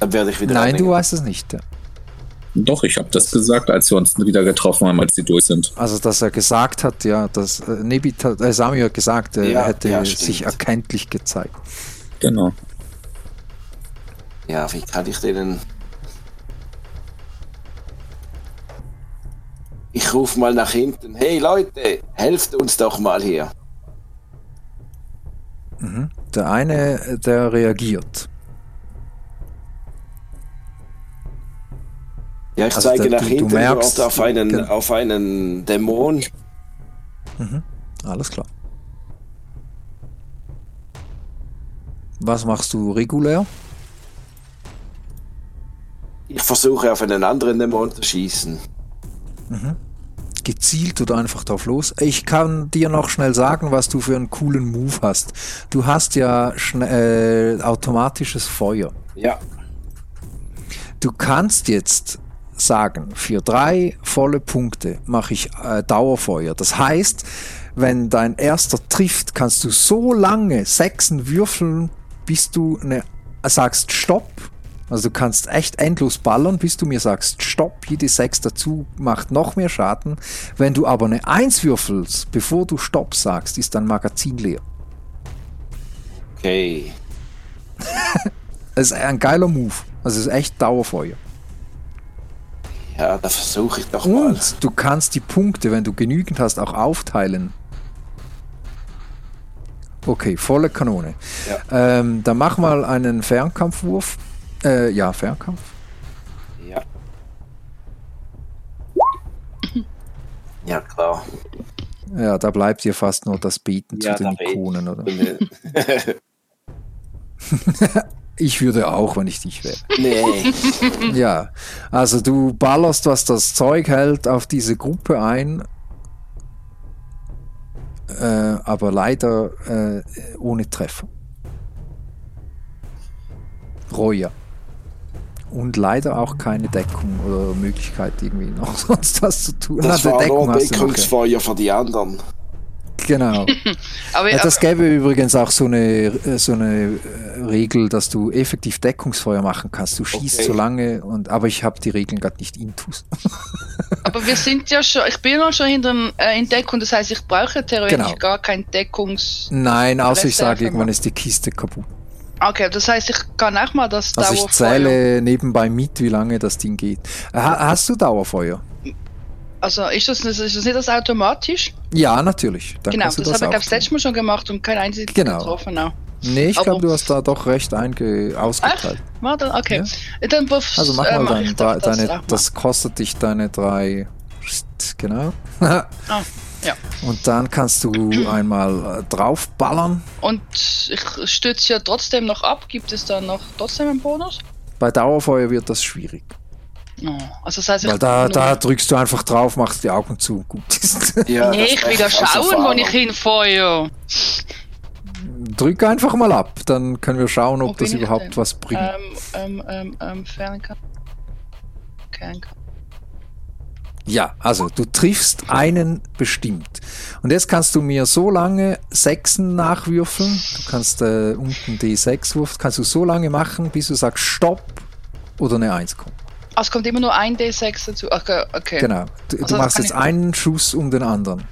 Dann werde ich wieder Nein, du anlegen. weißt es nicht. Ja. Doch, ich habe das gesagt, als wir uns wieder getroffen haben, als sie durch sind. Also, dass er gesagt hat, ja, dass äh, Nebit hat, äh, Samio hat gesagt, er Ja, hätte ja, sich erkenntlich gezeigt. Genau. Ja, wie kann ich denen... Ich rufe mal nach hinten. Hey Leute, helft uns doch mal hier. Mhm. Der eine, der reagiert. Ja, ich Also zeige da- nach du- du hinten merkst- dort auf einen, Gen- auf einen Dämon. Alles klar. Was machst du regulär? Ich versuche auf einen anderen Dämon zu schießen. Gezielt oder einfach drauf los? Ich kann dir noch schnell sagen, was du für einen coolen Move hast. Du hast ja äh, automatisches Feuer. Ja, Du kannst jetzt sagen, für drei volle Punkte mache ich äh, Dauerfeuer. Das heißt, wenn dein erster trifft, kannst du so lange Sechsen würfeln, bis du eine, sagst Stopp. Also du kannst echt endlos ballern, bis du mir sagst Stopp. Jede Sechs dazu macht noch mehr Schaden. Wenn du aber eine Eins würfelst, bevor du Stopp sagst, ist dein Magazin leer. okay. Das ist ein geiler Move. Also es ist echt Dauerfeuer. Ja, da versuche ich doch mal. Und du kannst die Punkte, wenn du genügend hast, auch aufteilen. Okay, volle Kanone. Ja. Ähm, dann mach mal einen Fernkampfwurf. Äh, ja, Fernkampf. Ja. Ja, klar. Ja, da bleibt dir fast nur das Beten Ja, zu den. Ikonen, oder? Ich würde auch, wenn ich dich wäre. nee. Ja, also du ballerst, was das Zeug hält, auf diese Gruppe ein, äh, aber leider äh, ohne Treffer. Roja. Und leider auch keine Deckung oder Möglichkeit, irgendwie noch sonst was zu tun. Das Na, war nur hast du noch, ja. Deckungsfeuer für die anderen. Genau. Aber, Ja, das aber gäbe übrigens auch so eine, äh, so eine äh, Regel, dass du effektiv Deckungsfeuer machen kannst. Du schießt Okay. so lange und aber ich habe die Regeln gerade nicht intus. aber wir sind ja schon, ich bin ja schon hinter dem äh, in Deckung, das heißt, ich brauche theoretisch Genau. gar kein Deckungs. Nein, außer ich sage, irgendwann ist die Kiste kaputt. Okay, das heißt, ich kann auch mal das Also ich Dauerfeuer. zähle nebenbei mit, wie lange das Ding geht. Ha hast du Dauerfeuer? Also ist das, ist das nicht das automatisch? Ja, natürlich. Dann genau, das, das, habe ich auch glaube ich das letzte Mal schon gemacht und kein einziges Genau. getroffen. Auch. Nee, ich glaube, du hast da doch recht einge ausgeteilt. Warte, okay. Dann buff, Also mach äh, mal mach dein, ich doch deine, auch mal. das kostet dich deine drei, genau. Ah, ja. Und dann kannst du einmal äh, draufballern. Und ich stütze ja trotzdem noch ab. Gibt es dann noch trotzdem einen Bonus? Bei Dauerfeuer wird das schwierig. Oh, also das heißt, Weil da, da drückst du einfach drauf, machst die Augen zu und gut ist. Ja, Nee, das ich will ja aus schauen, wo ich hinfeuere. Drück einfach mal ab, dann können wir schauen, Wo ob das bin ich überhaupt denn? was bringt. Ähm, ähm, ähm, ähm, Fernkampf. Ja, also du triffst einen bestimmt. Und jetzt kannst du mir so lange Sechsen nachwürfeln. Du kannst äh, unten D6-Wurf, kannst du so lange machen, bis du sagst Stopp oder eine 1 kommt. Ah, es kommt immer nur ein D6 dazu. Okay, okay. Genau. Du, Also du machst jetzt einen Schuss um den anderen.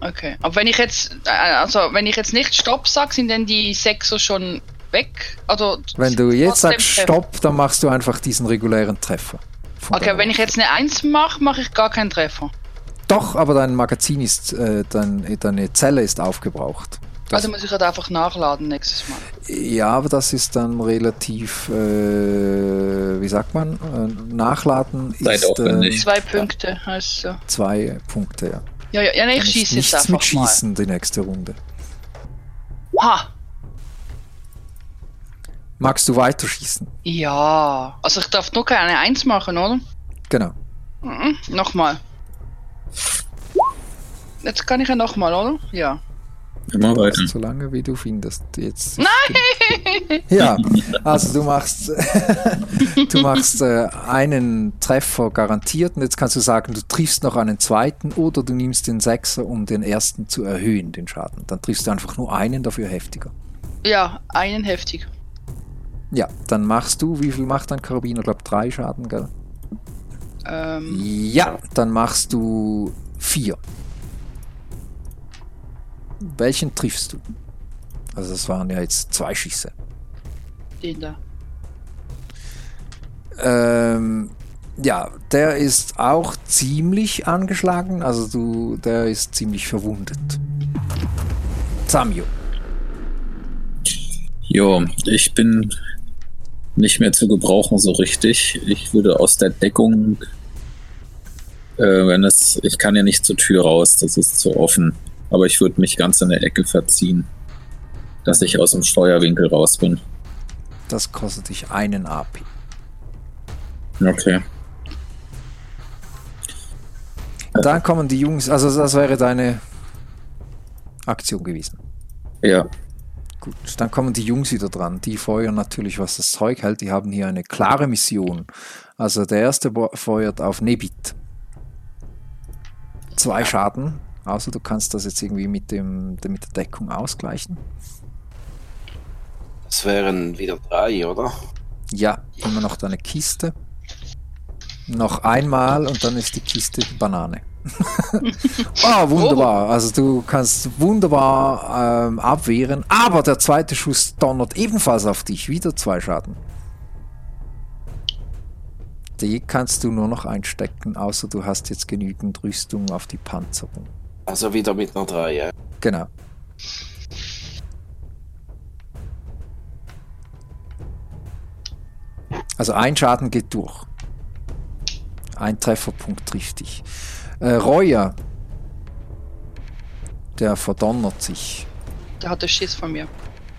Okay. Aber wenn ich jetzt, äh, also wenn ich jetzt nicht Stopp sag, sind denn die Sechser schon weg? Also Wenn du jetzt sagst? Stopp, dann machst du einfach diesen regulären Treffer. Von Okay, wenn ich jetzt eine 1 mache, mache ich gar keinen Treffer. Doch, aber dein Magazin ist, äh, dein, deine Zelle ist aufgebraucht. Das, Also muss ich halt einfach nachladen nächstes Mal. ja, aber das ist dann relativ, äh, wie sagt man, äh, nachladen ist Zeitaufwendig. ähm, Zwei Punkte heißt so. zwei Punkte, ja. Ja, ja, ja nee, ich ist schieße jetzt nichts mit einfach Schießen die nächste Runde. mal. Ha! Magst du weiterschießen? Ja. Also ich darf nur keine 1 machen, oder? Genau. Mhm. Nochmal. Jetzt kann ich ja nochmal, oder? Ja. Immer weiter. So lange wie du findest. Jetzt Nein! Ja, also du machst, du machst äh, einen Treffer garantiert und jetzt kannst du sagen, du triffst noch einen zweiten oder du nimmst den Sechser, um den ersten zu erhöhen, den Schaden. Dann triffst du einfach nur einen, dafür heftiger. Ja, einen heftig. Ja, dann machst du, wie viel macht dein Karabiner? Ich glaube drei Schaden, gell? Ähm, Ja, dann machst du vier. Welchen triffst du? Also das waren ja jetzt zwei Schüsse. den da. Ähm, ja, der ist auch ziemlich angeschlagen, also du, der ist ziemlich verwundet. Samio. Jo, ich bin nicht mehr zu gebrauchen so richtig. Ich würde aus der Deckung, äh, wenn es, ich kann ja nicht zur Tür raus, das ist zu offen. Aber ich würde mich ganz in der Ecke verziehen, dass ich aus dem Steuerwinkel raus bin. Das kostet dich einen AP. Okay. Dann kommen die Jungs, also das wäre deine Aktion gewesen. Ja, Gut, dann kommen die Jungs wieder dran. Die feuern natürlich, was das Zeug hält. Die haben hier eine klare Mission. Also der erste feuert auf Nebit. Zwei Schaden. Außer du kannst das jetzt irgendwie mit, dem, mit der Deckung ausgleichen. Das wären wieder drei, oder? Ja, immer noch deine Kiste. Noch einmal und dann ist die Kiste die Banane. Ah, wunderbar. Also du kannst wunderbar ähm, abwehren, aber der zweite Schuss donnert ebenfalls auf dich. Wieder zwei Schaden. Die kannst du nur noch einstecken, außer du hast jetzt genügend Rüstung auf die Panzerung. Also wieder mit einer drei, ja. Genau. Also ein Schaden geht durch. Ein Trefferpunkt trifft dich. Äh, Roya, der verdonnert sich. Der hatte Schiss von mir.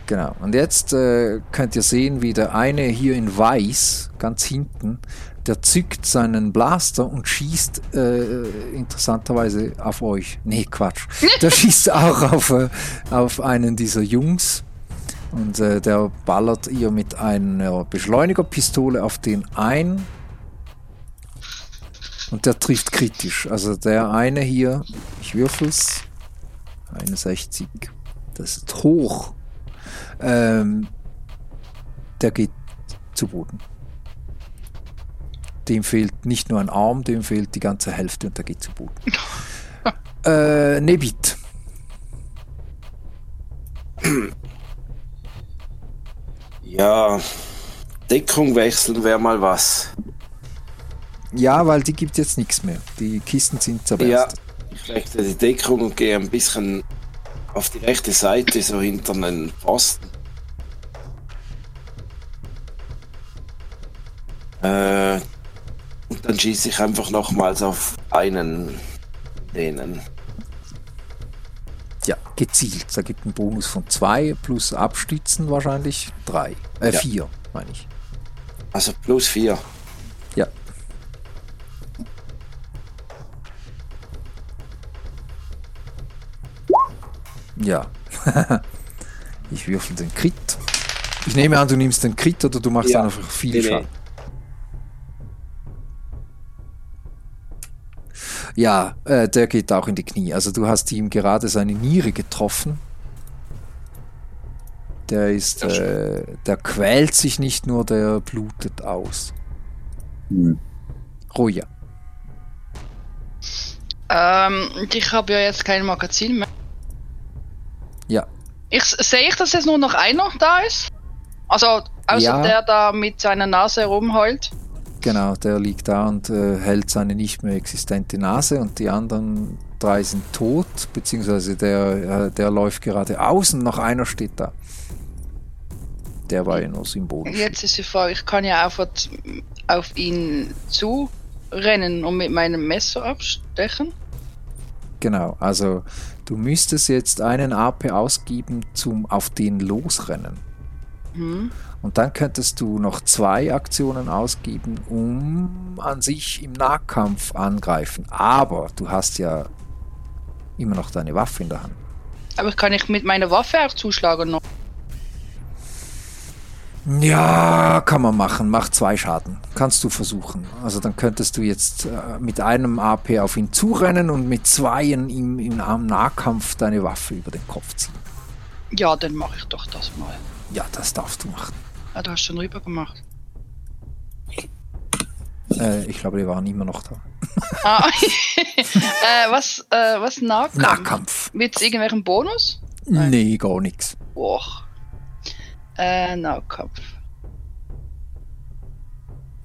Genau. Und jetzt äh, könnt ihr sehen, wie der eine hier in Weiß, ganz hinten, der zückt seinen Blaster und schießt äh, interessanterweise auf euch. Nee, Quatsch. Der schießt auch auf, äh, auf einen dieser Jungs. Und äh, der ballert ihr mit einer Beschleunigerpistole auf den ein. Und der trifft kritisch. Also der eine hier, ich würfel's. 61. Das ist hoch. Ähm, der geht zu Boden. Dem fehlt nicht nur ein Arm, dem fehlt die ganze Hälfte und der geht zu Boden. äh, Nebit. Ja, Deckung wechseln wäre mal was. Ja, weil die gibt jetzt nichts mehr. Die Kisten sind zerberst. Ja, ich lege die Deckung und gehe ein bisschen auf die rechte Seite, so hinter einen Posten. Äh, und dann schieße ich einfach nochmals auf einen denen. Ja, gezielt. Da gibt einen Bonus von 2 plus Abstützen wahrscheinlich 3. Äh, 4, ja. meine ich. Also plus 4. Ja. ich würfel den Crit. Ich nehme an, du nimmst den Crit oder du machst Ja. einfach viel Nee, nee. Schaden. Ja, äh, der geht auch in die Knie. Also du hast ihm gerade seine Niere getroffen. Der ist, äh, der quält sich nicht nur, der blutet aus. Hm. Roja. Ähm, ich habe ja jetzt kein Magazin mehr. Ja. Ich, sehe ich, dass jetzt nur noch einer da ist? Also, außer Ja. der da mit seiner Nase rumheult. Genau, der liegt da und äh, hält seine nicht mehr existente Nase und die anderen drei sind tot, beziehungsweise der, äh, der läuft gerade außen, noch einer steht da. Der war ja nur symbolisch. Jetzt ist die Frage, ich kann ja einfach auf ihn zu rennen und mit meinem Messer abstechen. Genau, also du müsstest jetzt einen AP ausgeben zum auf den losrennen. Hm. Und dann könntest du noch zwei Aktionen ausgeben, um an sich im Nahkampf angreifen. Aber du hast ja immer noch deine Waffe in der Hand. Aber kann ich mit meiner Waffe auch zuschlagen noch? Ja, kann man machen. Macht zwei Schaden. Kannst du versuchen. Also dann könntest du jetzt äh, mit einem AP auf ihn zurennen und mit zweien ihm im am Nahkampf deine Waffe über den Kopf ziehen. Ja, dann mache ich doch das mal. Ja, das darfst du machen. Ah, du hast schon rüber gemacht. Äh, ich glaube, die waren immer noch da. Ah, äh, was, äh, was Nahkampf? Nahkampf. Mit irgendwelchen Bonus? Nein. Nee, gar nichts. Boah. Äh, Nahkampf.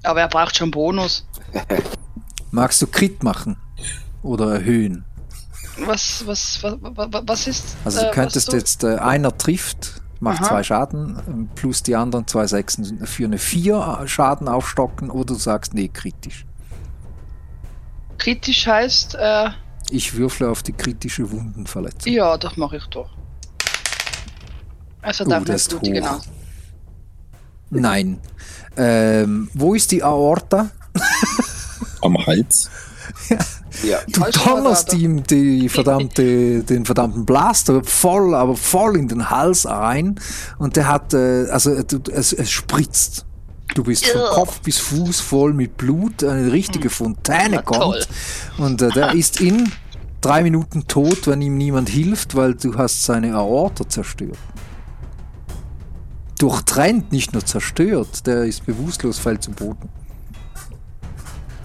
Aber er braucht schon Bonus. Magst du Crit machen? Oder erhöhen? Was, was, was, was, ist. Also äh, du könntest was jetzt, äh, einer trifft Macht Aha. zwei Schaden, ähm, plus die anderen zwei Sechsen für eine vier Schaden aufstocken oder du sagst, nee, kritisch. Kritisch heißt, äh, Ich würfle auf die kritische Wundenverletzung. ja, das mache ich doch. Also der nicht ist hoch. genau. Nein. Ähm, wo ist die Aorta? Am Hals. Ja. Du donnerst ihm die verdammte, den verdammten Blaster voll, aber voll in den Hals rein und der hat, äh, also äh, du, es, es spritzt. Du bist von. Kopf bis Fuß voll mit Blut, eine richtige Fontäne Na, toll. kommt und äh, der ist in drei Minuten tot, wenn ihm niemand hilft, weil du hast seine Aorta zerstört. Durchtrennt, nicht nur zerstört, der ist bewusstlos, fällt zu Boden.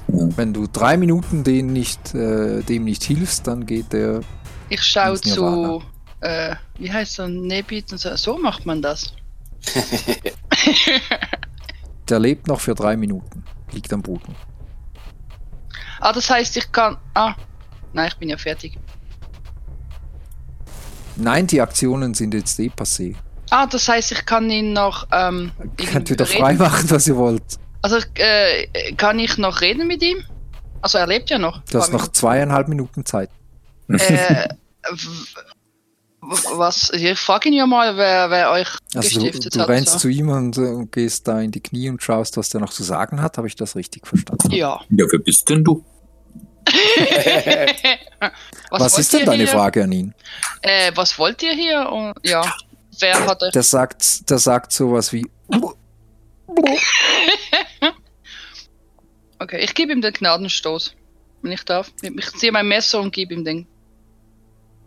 Ja. Wenn du drei Minuten den nicht, äh, dem nicht hilfst, dann geht der. Ich schaue Ins zu, äh, wie heißt das, Nebit und so. So macht man das. Der lebt noch für drei Minuten. Liegt am Boden. Ah, das heißt, ich kann, ah, nein, ich bin ja fertig. Nein, die Aktionen sind jetzt eh passé. Ah, das heißt, ich kann ihn noch, ähm, Könnt wieder reden. frei machen, was ihr wollt. Also, äh, kann ich noch reden mit ihm? Also, er lebt ja noch. Du hast noch zweieinhalb Minuten Zeit. Äh, was? Ich frage ihn ja mal, wer, wer euch Also du, gestiftet du hat. rennst so. zu ihm und, äh, und gehst da in die Knie und schaust, was der noch zu sagen hat. Habe ich das richtig verstanden? Ja. Ja, wer bist denn du? was Was, ist denn ihr deine hier? Frage an ihn? Äh, was wollt ihr hier? Und, ja. Wer hat euch. Der sagt, der sagt sowas wie. Okay, ich gebe ihm den Gnadenstoß. Wenn ich darf. Ich ziehe mein Messer und gebe ihm den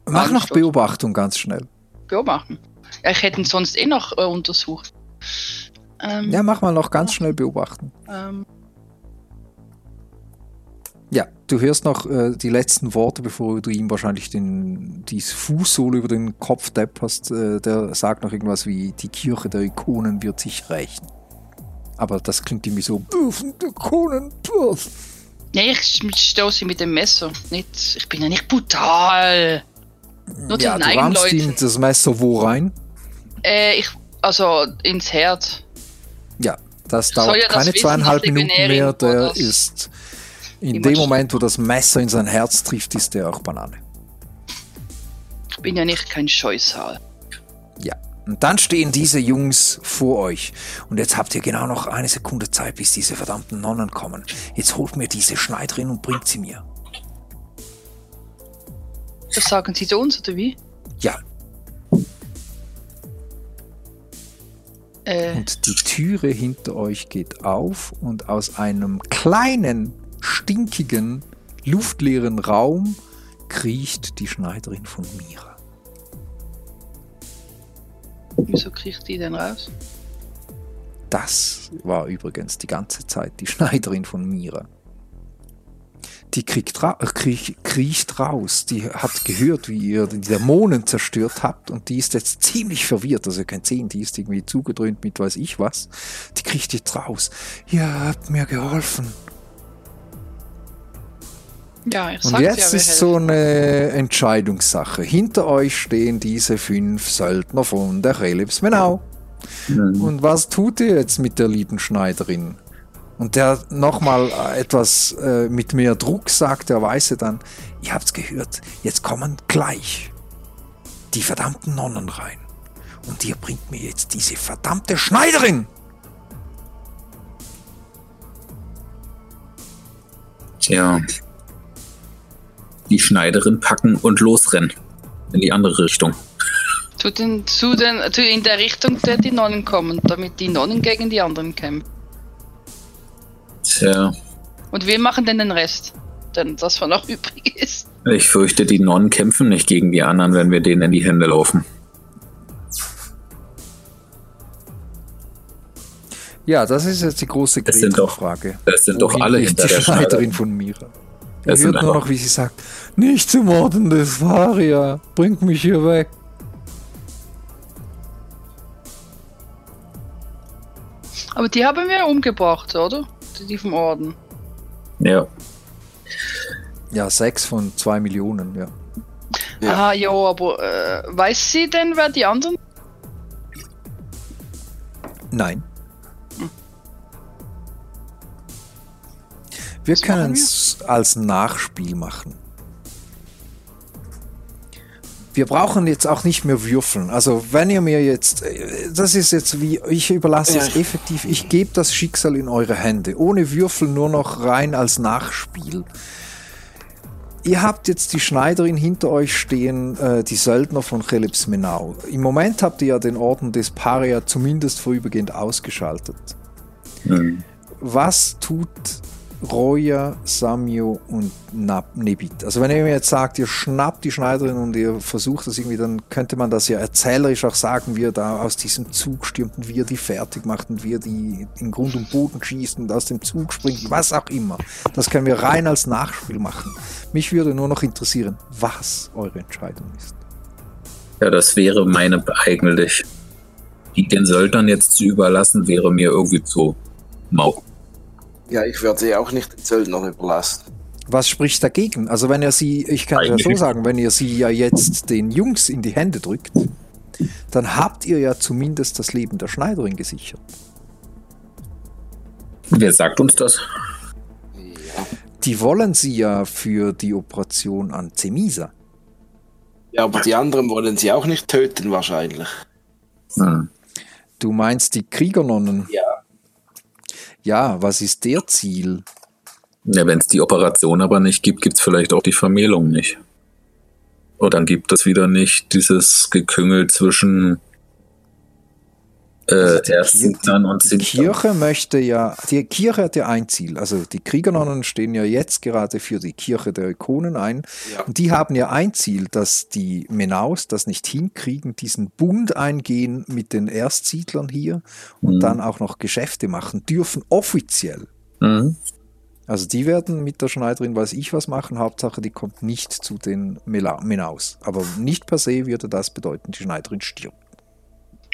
Mach noch. Beobachtung ganz schnell. beobachten. Ja, ich hätte ihn sonst eh noch äh, untersucht. Ähm, Ja, mach mal noch ganz schnell beobachten. ähm, Ja, du hörst noch äh, die letzten Worte, bevor du ihm wahrscheinlich den, die Fußsohle über den Kopf depperst. Äh, der sagt noch irgendwas wie, die Kirche der Ikonen wird sich rächen. Aber das klingt irgendwie so, dürfen die Ikonen, dürfen. nee, ich stoße ihn mit dem Messer. Nicht, ich bin ja nicht brutal. Nur Ja, du rammst ihm das Messer wo rein? Äh, ich, also ins Herz. Ja, das dauert ja das keine wissen, zweieinhalb Minuten mehr. Der ist, in dem Moment, wo das Messer in sein Herz trifft, ist der auch Banane. Ich bin ja nicht kein Scheusal. Ja. Und dann stehen diese Jungs vor euch. Und jetzt habt ihr genau noch eine Sekunde Zeit, bis diese verdammten Nonnen kommen. Jetzt holt mir diese Schneiderin und bringt sie mir. Das sagen sie zu uns, oder wie? Ja. Äh, Und die Türe hinter euch geht auf und aus einem kleinen, stinkigen, luftleeren Raum kriecht die Schneiderin von Mira. wieso kriegt die denn raus? Das war übrigens die ganze Zeit die Schneiderin von Mira. Die kriegt ra äh, kriech, kriecht raus. Die hat gehört, wie ihr die Dämonen zerstört habt und die ist jetzt ziemlich verwirrt. Also ihr könnt sehen, die ist irgendwie zugedröhnt mit weiß ich was. Die kriegt jetzt raus. Ihr habt mir geholfen. Ja, ich Und jetzt ja, ist so eine Entscheidungssache. Hinter euch stehen diese fünf Söldner von der Relebs Menau. Mhm. Und was tut ihr jetzt mit der lieben Schneiderin? Und der nochmal etwas äh, mit mehr Druck sagt, der Weiße dann, ihr habt's gehört, jetzt kommen gleich die verdammten Nonnen rein. Und ihr bringt mir jetzt diese verdammte Schneiderin! Tja. Die Schneiderin packen und losrennen. In die andere Richtung. Zu den, zu den, zu in der Richtung, der die Nonnen kommen, damit die Nonnen gegen die anderen kämpfen. Tja. Und wir machen dann den Rest. Denn das, was noch übrig ist. Ich fürchte, die Nonnen kämpfen nicht gegen die anderen, wenn wir denen in die Hände laufen. Ja, das ist jetzt die große Es sind doch- Frage. Es sind doch alle hinter die der Schneiderin Schneiderin. von Mira. Sind hört nur noch, wie sie sagt, nicht zu morden, das war ja. Bringt mich hier weg. Aber die haben wir umgebracht, oder? Die- Die vom Orden. Ja. Ja, sechs von zwei Millionen, ja. Ja. Aha, ja, aber äh, weiß sie denn, wer die anderen? Nein. Wir können es als Nachspiel machen. Wir brauchen jetzt auch nicht mehr würfeln. Also wenn ihr mir jetzt, das ist jetzt wie, ich überlasse es Ja. effektiv, ich gebe das Schicksal in eure Hände. Ohne Würfel nur noch rein als Nachspiel. Ihr habt jetzt die Schneiderin hinter euch stehen, äh, die Söldner von Chelips Menau. Im Moment habt ihr ja den Orden des Paria zumindest vorübergehend ausgeschaltet. Hm. Was tut Roya, Samio und Nebit? Also wenn ihr mir jetzt sagt, ihr schnappt die Schneiderin und ihr versucht das irgendwie, dann könnte man das ja erzählerisch auch sagen, wie ihr da aus diesem Zug stürmt und wie ihr die fertig macht und wie ihr die in Grund und Boden schießt und aus dem Zug springt, was auch immer. Das können wir rein als Nachspiel machen. Mich würde nur noch interessieren, was eure Entscheidung ist. Ja, das wäre meine eigentlich. Die den Söldnern jetzt zu überlassen, wäre mir irgendwie zu mau. Ja, ich würde sie auch nicht den Söldnern überlassen. Was spricht dagegen? Also wenn ihr sie, ich kann es ja so Eigentlich- sagen, wenn ihr sie ja jetzt den Jungs in die Hände drückt, dann habt ihr ja zumindest das Leben der Schneiderin gesichert. Wer sagt uns das? Ja. Die wollen sie ja für die Operation an Zemisa. ja, aber die anderen wollen sie auch nicht töten wahrscheinlich. Hm. Du meinst die Kriegernonnen? Ja. Ja, was ist der Ziel? Ja, wenn es die Operation aber nicht gibt, gibt es vielleicht auch die Vermählung nicht. Oder dann gibt es wieder nicht dieses Geküngel zwischen Also die Erstsiedlern und Die Siedlern. Kirche möchte ja, die Kirche hat ja ein Ziel. Also die Kriegernonnen stehen ja jetzt gerade für die Kirche der Ikonen ein. Ja. Und die haben ja ein Ziel, dass die Menaus das nicht hinkriegen, diesen Bund eingehen mit den Erstsiedlern hier und Mhm. dann auch noch Geschäfte machen dürfen, offiziell. Mhm. Also die werden mit der Schneiderin weiß ich was machen, Hauptsache die kommt nicht zu den Menaus. Aber nicht per se würde das bedeuten, die Schneiderin stirbt.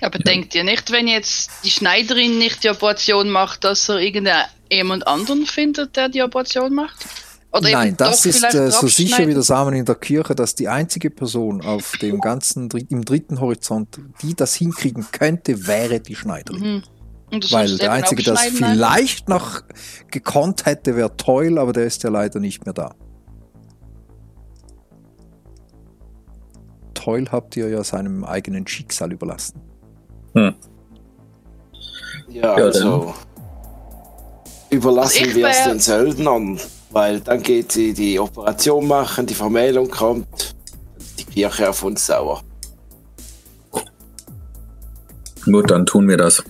Aber denkt ihr nicht, wenn jetzt die Schneiderin nicht die Operation macht, dass er irgendjemand anderen findet, der die Operation macht? Oder Nein, das ist äh, so sicher wie der Samen in der Kirche, dass die einzige Person auf dem ganzen im dritten Horizont, die das hinkriegen könnte, wäre die Schneiderin. Mhm. Weil der einzige, der nein? vielleicht noch gekonnt hätte, wäre Toil, aber der ist ja leider nicht mehr da. Toil habt ihr ja seinem eigenen Schicksal überlassen. Hm. Ja, Ja, also überlassen Also wir es den Söldnern, weil dann geht sie die Operation machen, die Vermählung kommt, die Kirche auf uns sauer. Gut, dann tun wir das.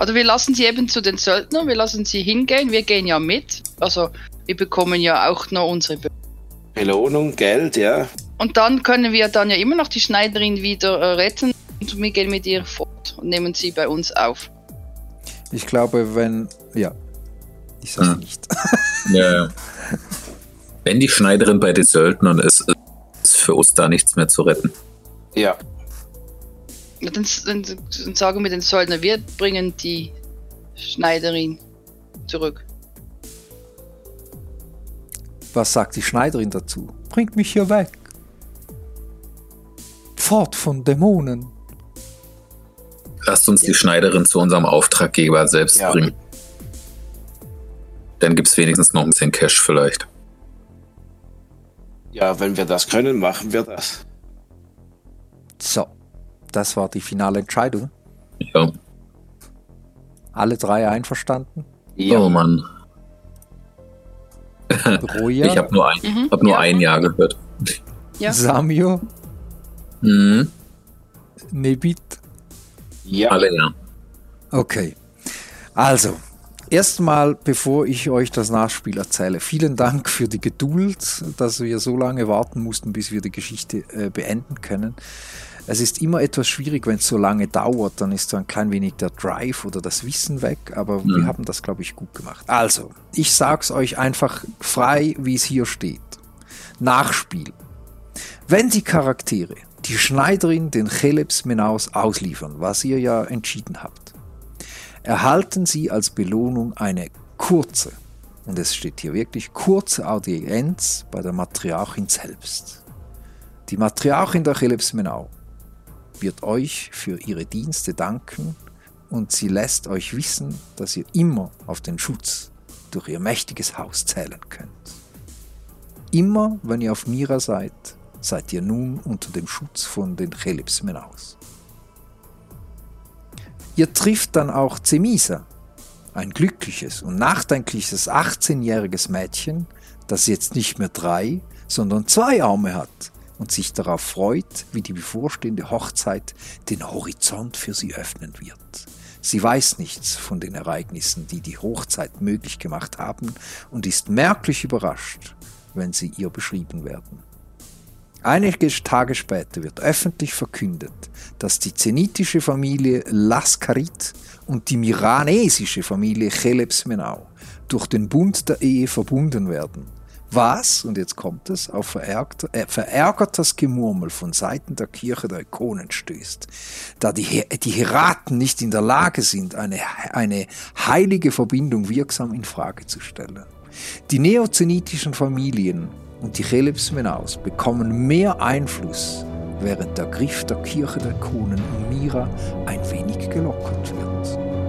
Oder wir lassen sie eben zu den Söldnern, wir lassen sie hingehen, wir gehen ja mit. Also wir bekommen ja auch noch unsere Be Belohnung, Geld, ja. Und dann können wir dann ja immer noch die Schneiderin wieder äh, retten und wir gehen mit ihr fort und nehmen sie bei uns auf. Ich glaube, wenn. Ja. Ich sag's Hm. nicht. Ja, ja. Wenn die Schneiderin bei den Söldnern ist, ist für uns da nichts mehr zu retten. Ja, Ja, Dann, dann, dann sagen wir den Söldner, wir bringen die Schneiderin zurück. Was sagt die Schneiderin dazu? Bringt mich hier weg. Fort von Dämonen. Lasst uns die Schneiderin zu unserem Auftraggeber selbst Ja. bringen. Dann gibt es wenigstens noch ein bisschen Cash vielleicht. ja, wenn wir das können, machen wir das. So. Das war die finale Entscheidung. Ja. Alle drei einverstanden? Ja, Oh Mann. Roja, Ich habe nur, ein, Mhm, hab nur ja. ein Jahr gehört. Ja. Samio, Mhm. Nebit. Ja. Alle ja. Okay. Also, erstmal, bevor ich euch das Nachspiel erzähle, vielen Dank für die Geduld, dass wir so lange warten mussten, bis wir die Geschichte äh, beenden können. Es ist immer etwas schwierig, wenn es so lange dauert, dann ist so ein klein wenig der Drive oder das Wissen weg, aber wir Mhm. haben das, glaube ich, gut gemacht. Also, ich sag's euch einfach frei, wie es hier steht. Nachspiel. Wenn die Charaktere die Schneiderin den Chelebs Menaus ausliefern, was ihr ja entschieden habt, erhalten sie als Belohnung eine kurze, und es steht hier wirklich kurze Audienz bei der Matriarchin selbst. Die Matriarchin der Chelebs Menau wird euch für ihre Dienste danken und sie lässt euch wissen, dass ihr immer auf den Schutz durch ihr mächtiges Haus zählen könnt. Immer wenn ihr auf Mira seid, seid ihr nun unter dem Schutz von den Chelibs Menaus. Ihr trifft dann auch Zemisa, ein glückliches und nachdenkliches 18-jähriges Mädchen, das jetzt nicht mehr drei, sondern zwei Arme hat und sich darauf freut, wie die bevorstehende Hochzeit den Horizont für sie öffnen wird. Sie weiß nichts von den Ereignissen, die die Hochzeit möglich gemacht haben und ist merklich überrascht, wenn sie ihr beschrieben werden. Einige Tage später wird öffentlich verkündet, dass die zenitische Familie Laskarit und die miranesische Familie Chelebsmenau durch den Bund der Ehe verbunden werden. Was, und jetzt kommt es, auf verärgert, äh, verärgertes Gemurmel von Seiten der Kirche der Ikonen stößt, da die, die Heraten nicht in der Lage sind, eine, eine heilige Verbindung wirksam in Frage zu stellen. Die neozenitischen Familien und die Chelebsmenaus bekommen mehr Einfluss, während der Griff der Kirche der Ikonen um Mira ein wenig gelockert wird.